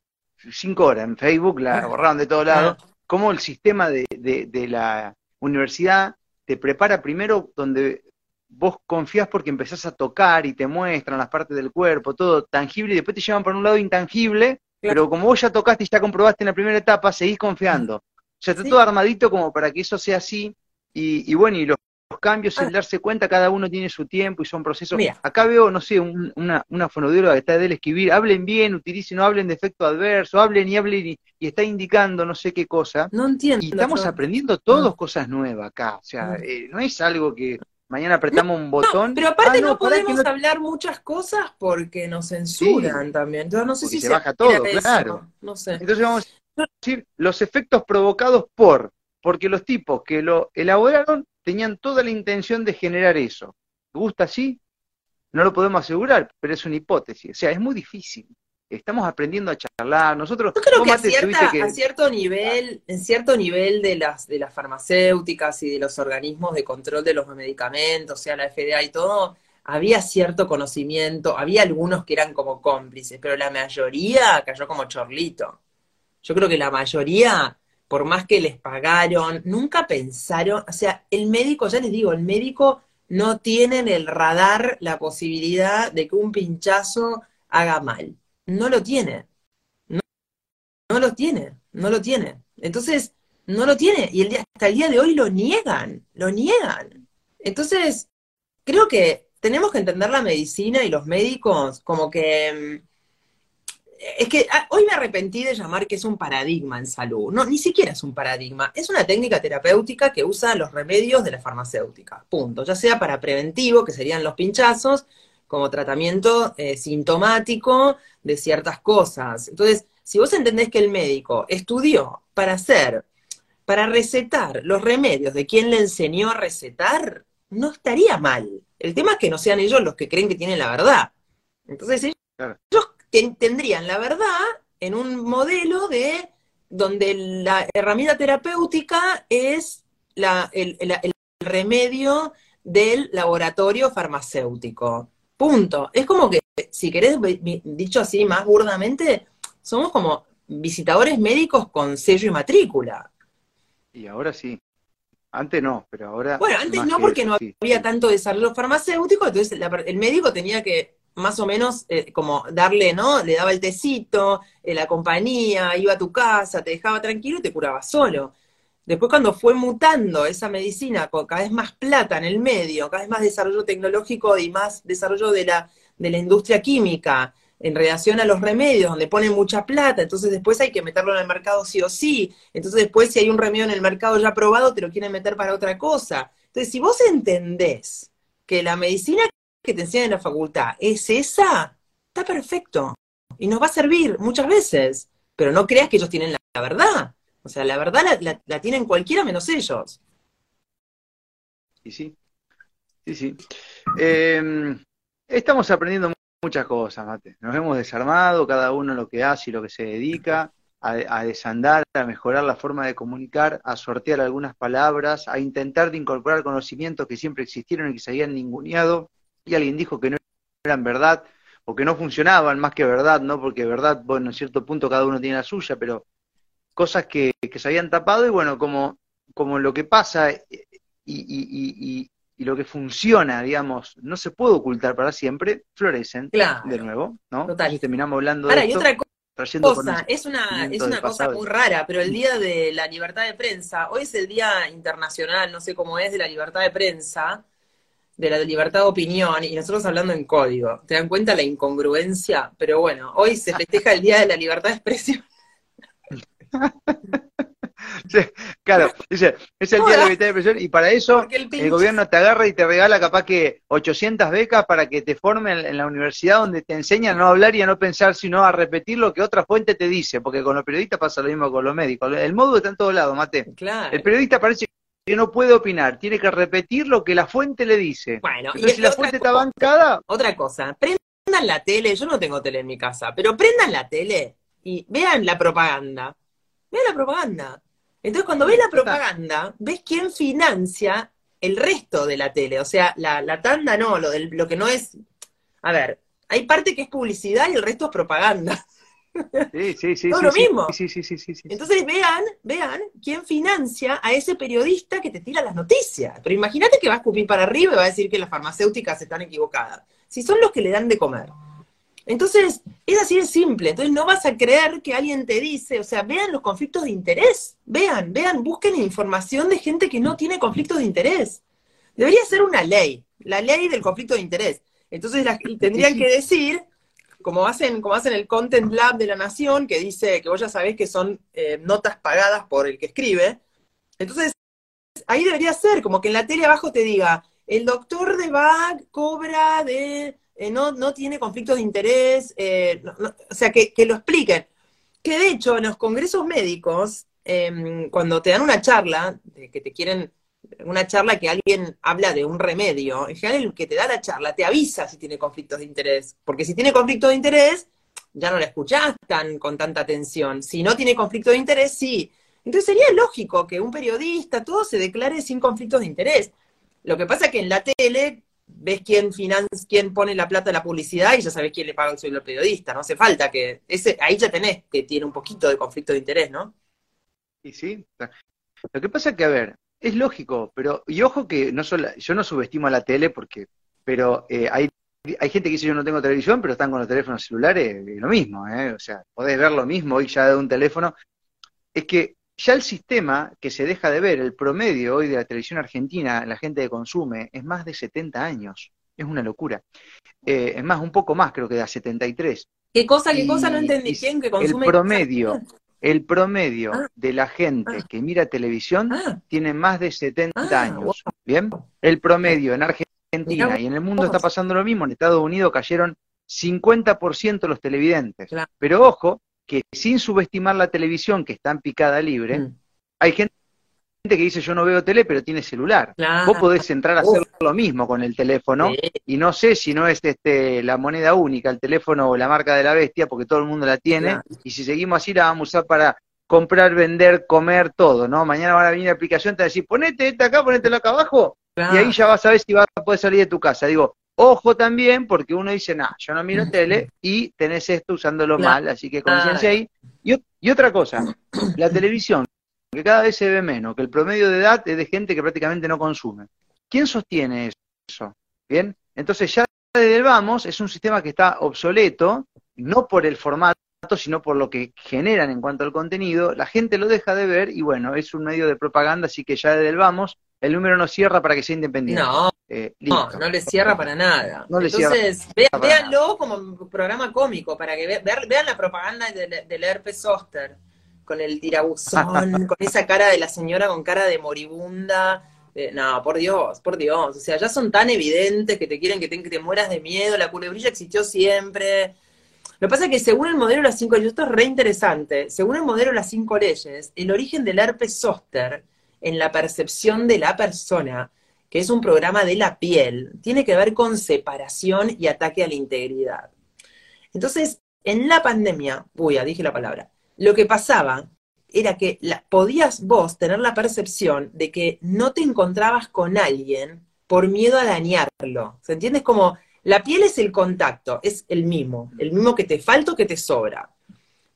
cinco horas en Facebook, la borraron de todos lados, cómo el sistema de, de- de la universidad te prepara primero donde vos confías porque empezás a tocar y te muestran las partes del cuerpo, todo tangible, y después te llevan por un lado intangible, pero como vos ya tocaste y ya comprobaste en la primera etapa, seguís confiando. O sea, está Sí. todo armadito como para que eso sea así, y, y bueno, y los cambios, sin Ah. darse cuenta, cada uno tiene su tiempo y son procesos. Mira. Acá veo, no sé, un- una, una que está de él escribir, hablen bien, utilicen, no hablen de efecto adverso, hablen y hablen y, y está indicando no sé qué cosa. No entiendo. Y estamos yo. aprendiendo todos Mm. cosas nuevas acá. O sea, Mm. eh, no es algo que mañana apretamos un botón. Pero aparte ah, no, podemos hablar muchas cosas porque nos censuran también. Entonces no sé Porque si se se baja todo, eso. claro. No sé. Entonces vamos a decir los efectos provocados por, porque los tipos que lo elaboraron tenían toda la intención de generar eso. ¿Gusta así? No lo podemos asegurar, pero es una hipótesis. O sea, es muy difícil. Estamos aprendiendo a charlar. Nosotros, Yo creo que a, cierta- que- a cierto nivel, en cierto nivel de las, de las farmacéuticas y de los organismos de control de los medicamentos, o sea, la FDA y todo, había cierto conocimiento, había algunos que eran como cómplices, pero la mayoría cayó como chorlito. Yo creo que la mayoría, por más que les pagaron, nunca pensaron, o sea, el médico, ya les digo, el médico no tiene en el radar la posibilidad de que un pinchazo haga mal. No lo tiene. No, lo tiene, no lo tiene. Entonces, no lo tiene. Y el día, hasta el día de hoy lo niegan, lo niegan. Entonces, creo que tenemos que entender la medicina y los médicos como que... Es que ah, hoy me arrepentí de llamar que es un paradigma en salud. No, ni siquiera es un paradigma. Es una técnica terapéutica que usa los remedios de la farmacéutica. Punto. Ya sea para preventivo, que serían los pinchazos, como tratamiento eh, sintomático de ciertas cosas. Entonces, si vos entendés que el médico estudió para hacer, para recetar los remedios de quien le enseñó a recetar, no estaría mal. El tema es que no sean ellos los que creen que tienen la verdad. Entonces ellos ten- tendrían la verdad en un modelo de donde la herramienta terapéutica es la- el, el- el remedio del laboratorio farmacéutico. Punto. Es como que, si querés, dicho así más burdamente, somos como visitadores médicos con sello y matrícula. Y ahora sí. Antes no, pero ahora. Bueno, antes no, que porque eso, no sí. había tanto desarrollo farmacéutico, entonces la el médico tenía que más o menos eh, como darle, ¿no? Le daba el tecito, eh, la compañía, iba a tu casa, te dejaba tranquilo y te curaba solo. Después cuando fue mutando esa medicina con cada vez más plata en el medio, cada vez más desarrollo tecnológico y más desarrollo de la, de la industria química en relación a los remedios, donde ponen mucha plata, entonces después hay que meterlo en el mercado sí o sí, entonces después si hay un remedio en el mercado ya probado, te lo quieren meter para otra cosa. Entonces, si vos entendés que la medicina que te enseñan en la facultad es esa, está perfecto. Y nos va a servir muchas veces. Pero no creas que ellos tienen la, verdad. O sea, la verdad la, tienen cualquiera menos ellos. Y sí, sí, sí. Eh, estamos aprendiendo muchas cosas, Mate. Nos hemos desarmado, cada uno lo que hace y lo que se dedica, a, a desandar, a mejorar la forma de comunicar, a sortear algunas palabras, a intentar de incorporar conocimientos que siempre existieron y que se habían ninguneado, y alguien dijo que no eran verdad, o que no funcionaban más que verdad, ¿no? Porque verdad, bueno, en cierto punto cada uno tiene la suya, pero cosas que, que se habían tapado, y bueno, como, como lo que pasa y, y, y, lo que funciona, digamos, no se puede ocultar para siempre, florecen Claro. de nuevo, ¿no? Total. Entonces terminamos hablando Ahora, de y otra trayendo cosa, es una, es una cosa muy rara, pero el día de la libertad de prensa, hoy es el día internacional, no sé cómo es, de la libertad de prensa, de la libertad de opinión, y nosotros hablando en código. ¿Te dan cuenta la incongruencia? Pero bueno, hoy se festeja el día de la libertad de expresión. Sí, claro, dice, es el día de la libertad de expresión y para eso el gobierno te agarra y te regala capaz que 800 becas para que te formen en la universidad donde te enseñan a no hablar y a no pensar, sino a repetir lo que otra fuente te dice, porque con los periodistas pasa lo mismo con los médicos. El módulo está en todos lados, Mate. Claro. El periodista parece que no puede opinar, tiene que repetir lo que la fuente le dice. Bueno, y Entonces, si la fuente cosa- está bancada, Otra cosa, prendan la tele, yo no tengo tele en mi casa, pero prendan la tele y vean la propaganda. Vean la propaganda. Entonces, cuando ves la propaganda, ves quién financia el resto de la tele. O sea, la, tanda no, lo, del, lo que no es. A ver, hay parte que es publicidad y el resto es propaganda. Sí, sí, sí. Todo lo mismo. Sí, sí, sí, sí, Entonces vean, vean quién financia a ese periodista que te tira las noticias. Pero imagínate que va a escupir para arriba y va a decir que las farmacéuticas están equivocadas. Si son los que le dan de comer. Entonces, es así de simple. Entonces, no vas a creer que alguien te dice, o sea, vean los conflictos de interés. Vean, vean, busquen información de gente que no tiene conflictos de interés. Debería ser una ley, la ley del conflicto de interés. Entonces, tendrían que decir, como hacen, como hacen el Content Lab de la Nación, que dice que vos ya sabés que son eh, notas pagadas por el que escribe. Entonces, ahí debería ser, como que en la tele abajo te diga, el doctor de Bach cobra de eh, no, no tiene conflictos de interés, eh, o sea, que, lo expliquen. Que de hecho, en los congresos médicos, em, cuando te dan una charla, que te quieren, una charla que alguien habla de un remedio, en general el que te da la charla te avisa si tiene conflictos de interés, porque si tiene conflictos de interés, ya no la escuchás tan, con tanta atención. Si no tiene conflicto de interés, sí. Entonces sería lógico que un periodista, todo se declare sin conflictos de interés. Lo que pasa es que en la tele ves quién financia, quién pone la plata de la publicidad y ya sabes quién le paga el sueldo al periodista. No hace falta que. Ese, ahí ya tenés que tiene un poquito de conflicto de interés, ¿no? Y sí. Lo que pasa es que, a ver, es lógico, pero. Y ojo que no solo, yo no subestimo a la tele porque. Pero eh, hay, hay gente que dice yo no tengo televisión, pero están con los teléfonos celulares, lo mismo, ¿eh? O sea, podés ver lo mismo hoy ya de un teléfono. Es que ya el sistema que se deja de ver, el promedio hoy de la televisión argentina, la gente que consume, es más de 70 años. Es una locura. Eh, es más, un poco más, creo que de a 73. ¿Qué cosa, qué cosa no entendí? ¿Quién que consume? El promedio, el promedio ah. de la gente ah. que mira televisión ah. tiene más de 70 años. ¿Bien? El promedio en Argentina y en el mundo está pasando lo mismo. En Estados Unidos cayeron 50% los televidentes. Pero ojo, que sin subestimar la televisión, que está en picada libre, mm. hay gente que dice yo no veo tele, pero tiene celular. Vos podés entrar a hacer lo mismo con el teléfono, y no sé si no es este la moneda única, el teléfono o la marca de la bestia, porque todo el mundo la tiene, y si seguimos así la vamos a usar para comprar, vender, comer, todo, ¿no? Mañana van a venir la aplicación, te va a decir, ponete esta acá, ponete acá abajo, y ahí ya vas a ver si vas a poder salir de tu casa. Digo, Ojo también, porque uno dice, nah, yo no miro tele y tenés esto usándolo mal, así que conciencia ahí. Y, otra cosa, la televisión, que cada vez se ve menos, que el promedio de edad es de gente que prácticamente no consume. ¿Quién sostiene eso? Bien, entonces ya desde el vamos es un sistema que está obsoleto, no por el formato, sino por lo que generan en cuanto al contenido. La gente lo deja de ver y bueno, es un medio de propaganda, así que ya desde el vamos el número no cierra para que sea independiente. No, eh, no, no le cierra para nada. Entonces, véanlo como un programa cómico, para que vean la propaganda del, herpes zóster, con el tirabuzón, con esa cara de la señora con cara de moribunda. no, por Dios, por Dios. O sea, ya son tan evidentes que te quieren que te, que te mueras de miedo. La culebrilla existió siempre. Lo que pasa es que según el modelo de las cinco leyes, esto es re interesante, según el modelo de las cinco leyes, el origen del herpes zóster en la percepción de la persona, que es un programa de la piel, tiene que ver con separación y ataque a la integridad. Entonces, en la pandemia, uy, ya dije la palabra, lo que pasaba era que podías vos tener la percepción de que no te encontrabas con alguien por miedo a dañarlo. ¿Se entiende? como la piel es el contacto, es el mismo, el mismo que te falta o que te sobra.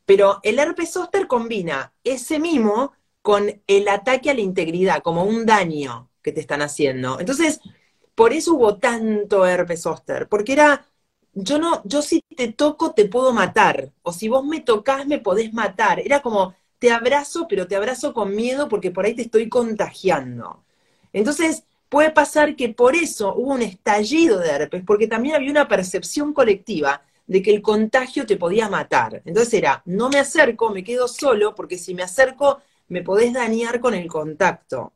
Pero el herpes zóster combina ese mimo con el ataque a la integridad, como un daño que te están haciendo. Entonces, por eso hubo tanto herpes zóster, porque era, yo no, yo si te toco te puedo matar, o si vos me tocas me podés matar. Era como, te abrazo, pero te abrazo con miedo porque por ahí te estoy contagiando. Entonces, puede pasar que por eso hubo un estallido de herpes, porque también había una percepción colectiva de que el contagio te podía matar. Entonces era, no me acerco, me quedo solo, porque si me acerco me podés dañar con el contacto.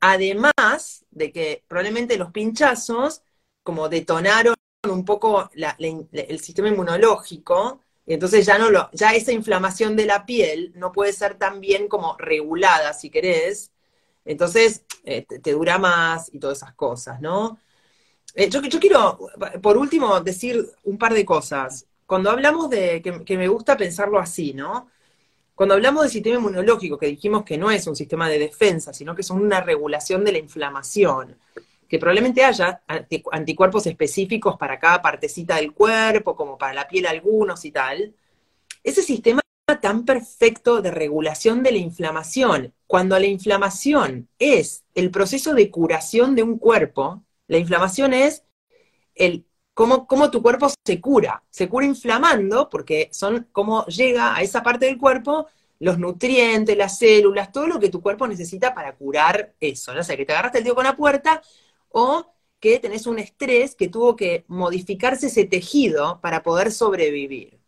Además de que probablemente los pinchazos, como detonaron un poco el sistema inmunológico, y entonces ya no ya esa inflamación de la piel no puede ser tan bien como regulada, si querés. Entonces, eh, te, dura más y todas esas cosas, ¿no? Eh, yo, yo quiero, por último, decir un par de cosas. Cuando hablamos de, que, que me gusta pensarlo así, ¿no? Cuando hablamos del sistema inmunológico, que dijimos que no es un sistema de defensa, sino que es una regulación de la inflamación, que probablemente haya anti- anticuerpos específicos para cada partecita del cuerpo, como para la piel algunos y tal, ese sistema tan perfecto de regulación de la inflamación, cuando la inflamación es el proceso de curación de un cuerpo, la inflamación es el cómo, cómo tu cuerpo se cura. Se cura inflamando, porque son cómo llega a esa parte del cuerpo los nutrientes, las células, todo lo que tu cuerpo necesita para curar eso. O sea, que te agarraste el dedo con la puerta o que tenés un estrés que tuvo que modificarse ese tejido para poder sobrevivir.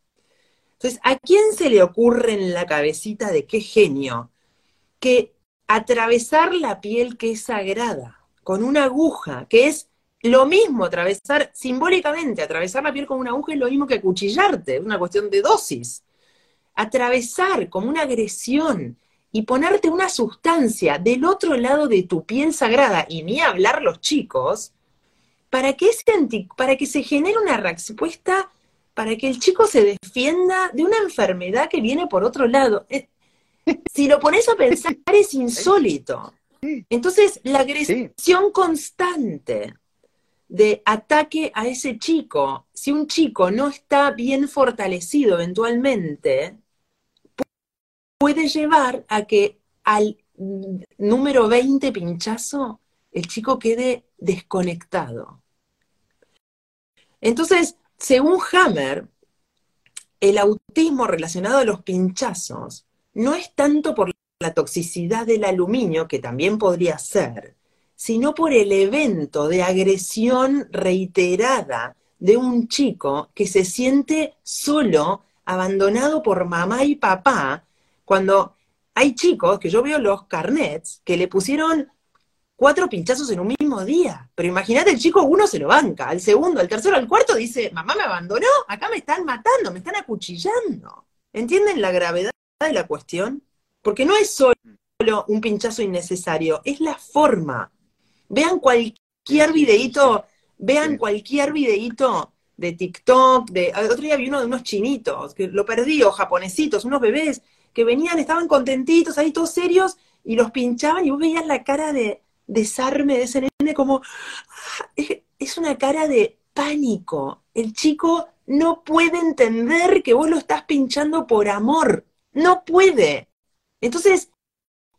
Entonces, ¿a quién se le ocurre en la cabecita de qué genio que atravesar la piel que es sagrada con una aguja, que es lo mismo atravesar, simbólicamente, atravesar la piel con una aguja es lo mismo que acuchillarte, es una cuestión de dosis. Atravesar como una agresión y ponerte una sustancia del otro lado de tu piel sagrada, y ni hablar los chicos, para que, ese anti- para que se genere una respuesta, para que el chico se defienda de una enfermedad que viene por otro lado. Si lo pones a pensar, es insólito. Entonces, la agresión constante de ataque a ese chico, si un chico no está bien fortalecido eventualmente, puede llevar a que al número 20 pinchazo el chico quede desconectado. Entonces, según Hammer, el autismo relacionado a los pinchazos no es tanto por la toxicidad del aluminio, que también podría ser, sino por el evento de agresión reiterada de un chico que se siente solo, abandonado por mamá y papá, cuando hay chicos que yo veo los carnets que le pusieron cuatro pinchazos en un mismo día. Pero imagínate, el chico uno se lo banca, al segundo, al tercero, al cuarto dice, mamá me abandonó, acá me están matando, me están acuchillando. ¿Entienden la gravedad de la cuestión? Porque no es solo un pinchazo innecesario, es la forma. Vean cualquier videíto, vean cualquier videíto de TikTok, de otro día vi uno de unos chinitos, que lo perdí, o japonesitos, unos bebés que venían, estaban contentitos, ahí todos serios, y los pinchaban y vos veías la cara de desarme de ese nene como, ah, es, es una cara de pánico. El chico no puede entender que vos lo estás pinchando por amor. No puede. Entonces,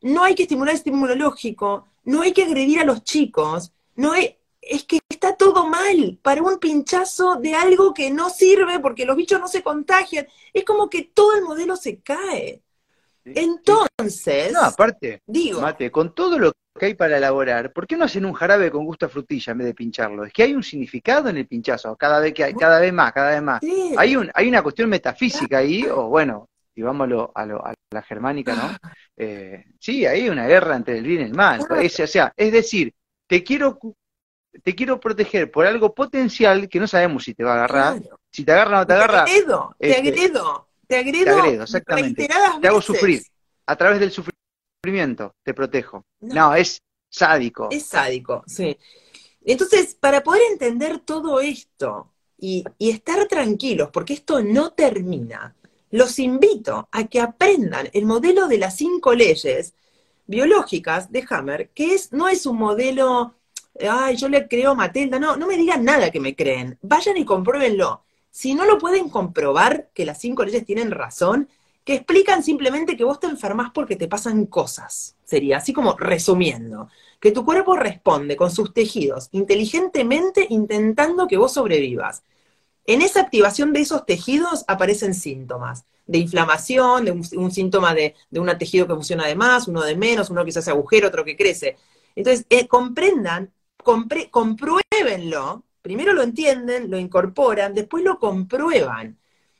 no hay que estimular el estímulo lógico, no hay que agredir a los chicos, no hay, es que está todo mal para un pinchazo de algo que no sirve porque los bichos no se contagian. Es como que todo el modelo se cae. Entonces, No, aparte, digo, Mate, con todo lo que hay para elaborar, ¿por qué no hacen un jarabe con gusto a frutilla en vez de pincharlo? Es que hay un significado en el pinchazo, cada vez que hay, cada vez más, cada vez más. sí, Hay un, hay una cuestión metafísica ahí, o bueno, llevámoslo a, lo- a la germánica, ¿no? Eh, sí, hay una guerra entre el bien y el mal. Es, o sea, es decir, te quiero, te quiero proteger por algo potencial que no sabemos si te va a agarrar. claro. Si te agarra o no te Te agarra, agredo, te este, agredo, te agredo, te agredo, exactamente. reiteradas Te hago sufrir. a través del sufrimiento te protejo. No. No, es sádico. Es sádico, sí. Entonces, para poder entender todo esto y, y estar tranquilos, porque esto no termina, los invito a que aprendan el modelo de las cinco leyes biológicas de Hammer, que es, no es un modelo, ay, yo le creo a Matilda, no, no me digan nada que me creen, vayan y compruébenlo. Si no lo pueden comprobar que las cinco leyes tienen razón, que explican simplemente que vos te enfermas porque te pasan cosas. Sería así como resumiendo, que tu cuerpo responde con sus tejidos inteligentemente intentando que vos sobrevivas. En esa activación de esos tejidos aparecen síntomas de inflamación, de un, síntoma de, de un tejido que funciona de más, uno de menos, uno que se hace agujero, otro que crece. Entonces, eh, comprendan, compruébenlo, primero lo entienden, lo incorporan, después lo comprueban.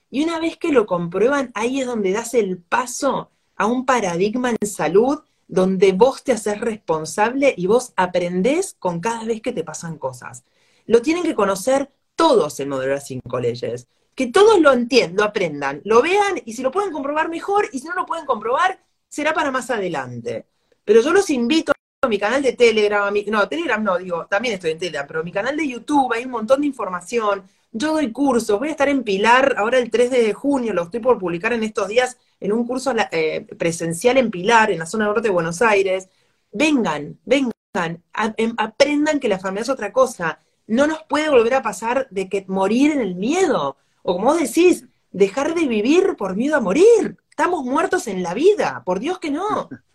Y una vez que lo comprueban, ahí es donde das el paso a un paradigma en salud donde vos te haces responsable y vos aprendés con cada vez que te pasan cosas. Lo tienen que conocer todos el modelo de las cinco leyes. Que todos lo entiendan, lo aprendan, lo vean y si lo pueden comprobar mejor y si no lo pueden comprobar, será para más adelante. Pero yo los invito, mi canal de Telegram, mi, no, Telegram no, digo, también estoy en Telegram, pero mi canal de YouTube, hay un montón de información. Yo doy cursos, voy a estar en Pilar ahora el 3 de junio, lo estoy por publicar en estos días en un curso eh, presencial en Pilar, en la zona norte de Buenos Aires. Vengan, vengan, em, aprendan que la familia es otra cosa. No nos puede volver a pasar de que morir en el miedo. O como vos decís, dejar de vivir por miedo a morir. Estamos muertos en la vida, por Dios que no.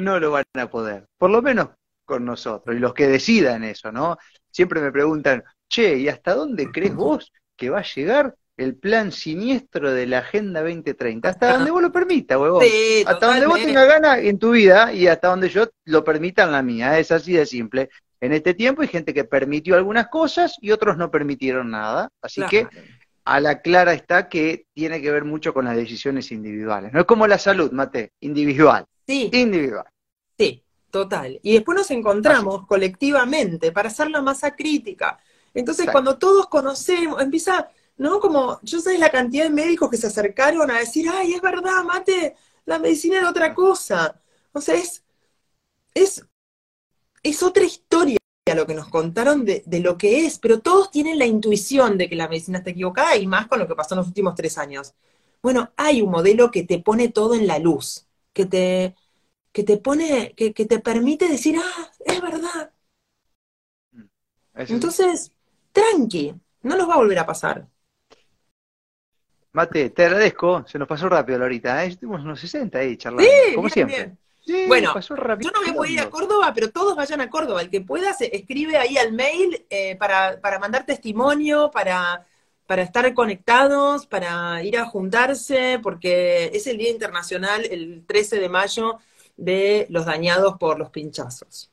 No lo van a poder, por lo menos con nosotros, y los que decidan eso, ¿no? Siempre me preguntan, che, ¿y hasta dónde crees vos que va a llegar el plan siniestro de la Agenda 2030? Hasta donde vos lo permitas, huevón. hasta donde vos tengas ganas en tu vida y hasta donde yo lo permita en la mía. Es así de simple. En este tiempo hay gente que permitió algunas cosas y otros no permitieron nada. Así que a la clara está que tiene que ver mucho con las decisiones individuales. No es como la salud, Mate, individual. Sí. Individual. Sí, total. Y después nos encontramos colectivamente para hacer la masa crítica. Entonces, cuando todos conocemos, empieza, ¿no? Como, yo sé la cantidad de médicos que se acercaron a decir, ay, es verdad, mate, la medicina era otra cosa. O sea, es, es, es otra historia lo que nos contaron de, lo que es, pero todos tienen la intuición de que la medicina está equivocada y más con lo que pasó en los últimos tres años. Bueno, hay un modelo que te pone todo en la luz, que te, que te pone, que, te permite decir, ah, es verdad. Entonces, tranqui, no nos va a volver a pasar. Mate, te agradezco, se nos pasó rápido ahorita, ¿eh? estuvimos unos 60 ahí charlando, como siempre bueno, yo no voy a poder ir a Córdoba, pero todos vayan a Córdoba. El que pueda, se escribe ahí al mail eh, para, mandar testimonio, para, para estar conectados, para ir a juntarse, porque es el Día Internacional, el 13 de mayo, de los dañados por los pinchazos.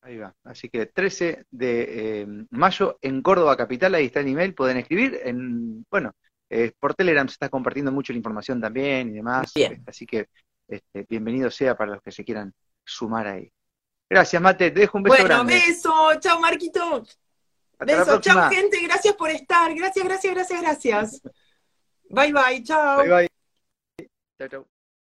Ahí va. Así que 13 de eh, mayo en Córdoba Capital, ahí está el email, pueden escribir. En, bueno, eh, por Telegram se está compartiendo mucho la información también y demás. Así que este, bienvenido sea para los que se quieran sumar ahí. Gracias, Mate, te dejo un beso bueno, beso, chao Marquito. Beso, chao gente, gracias por estar, gracias, gracias, gracias, gracias. Bye bye, chao. Bye bye. Chao, chao.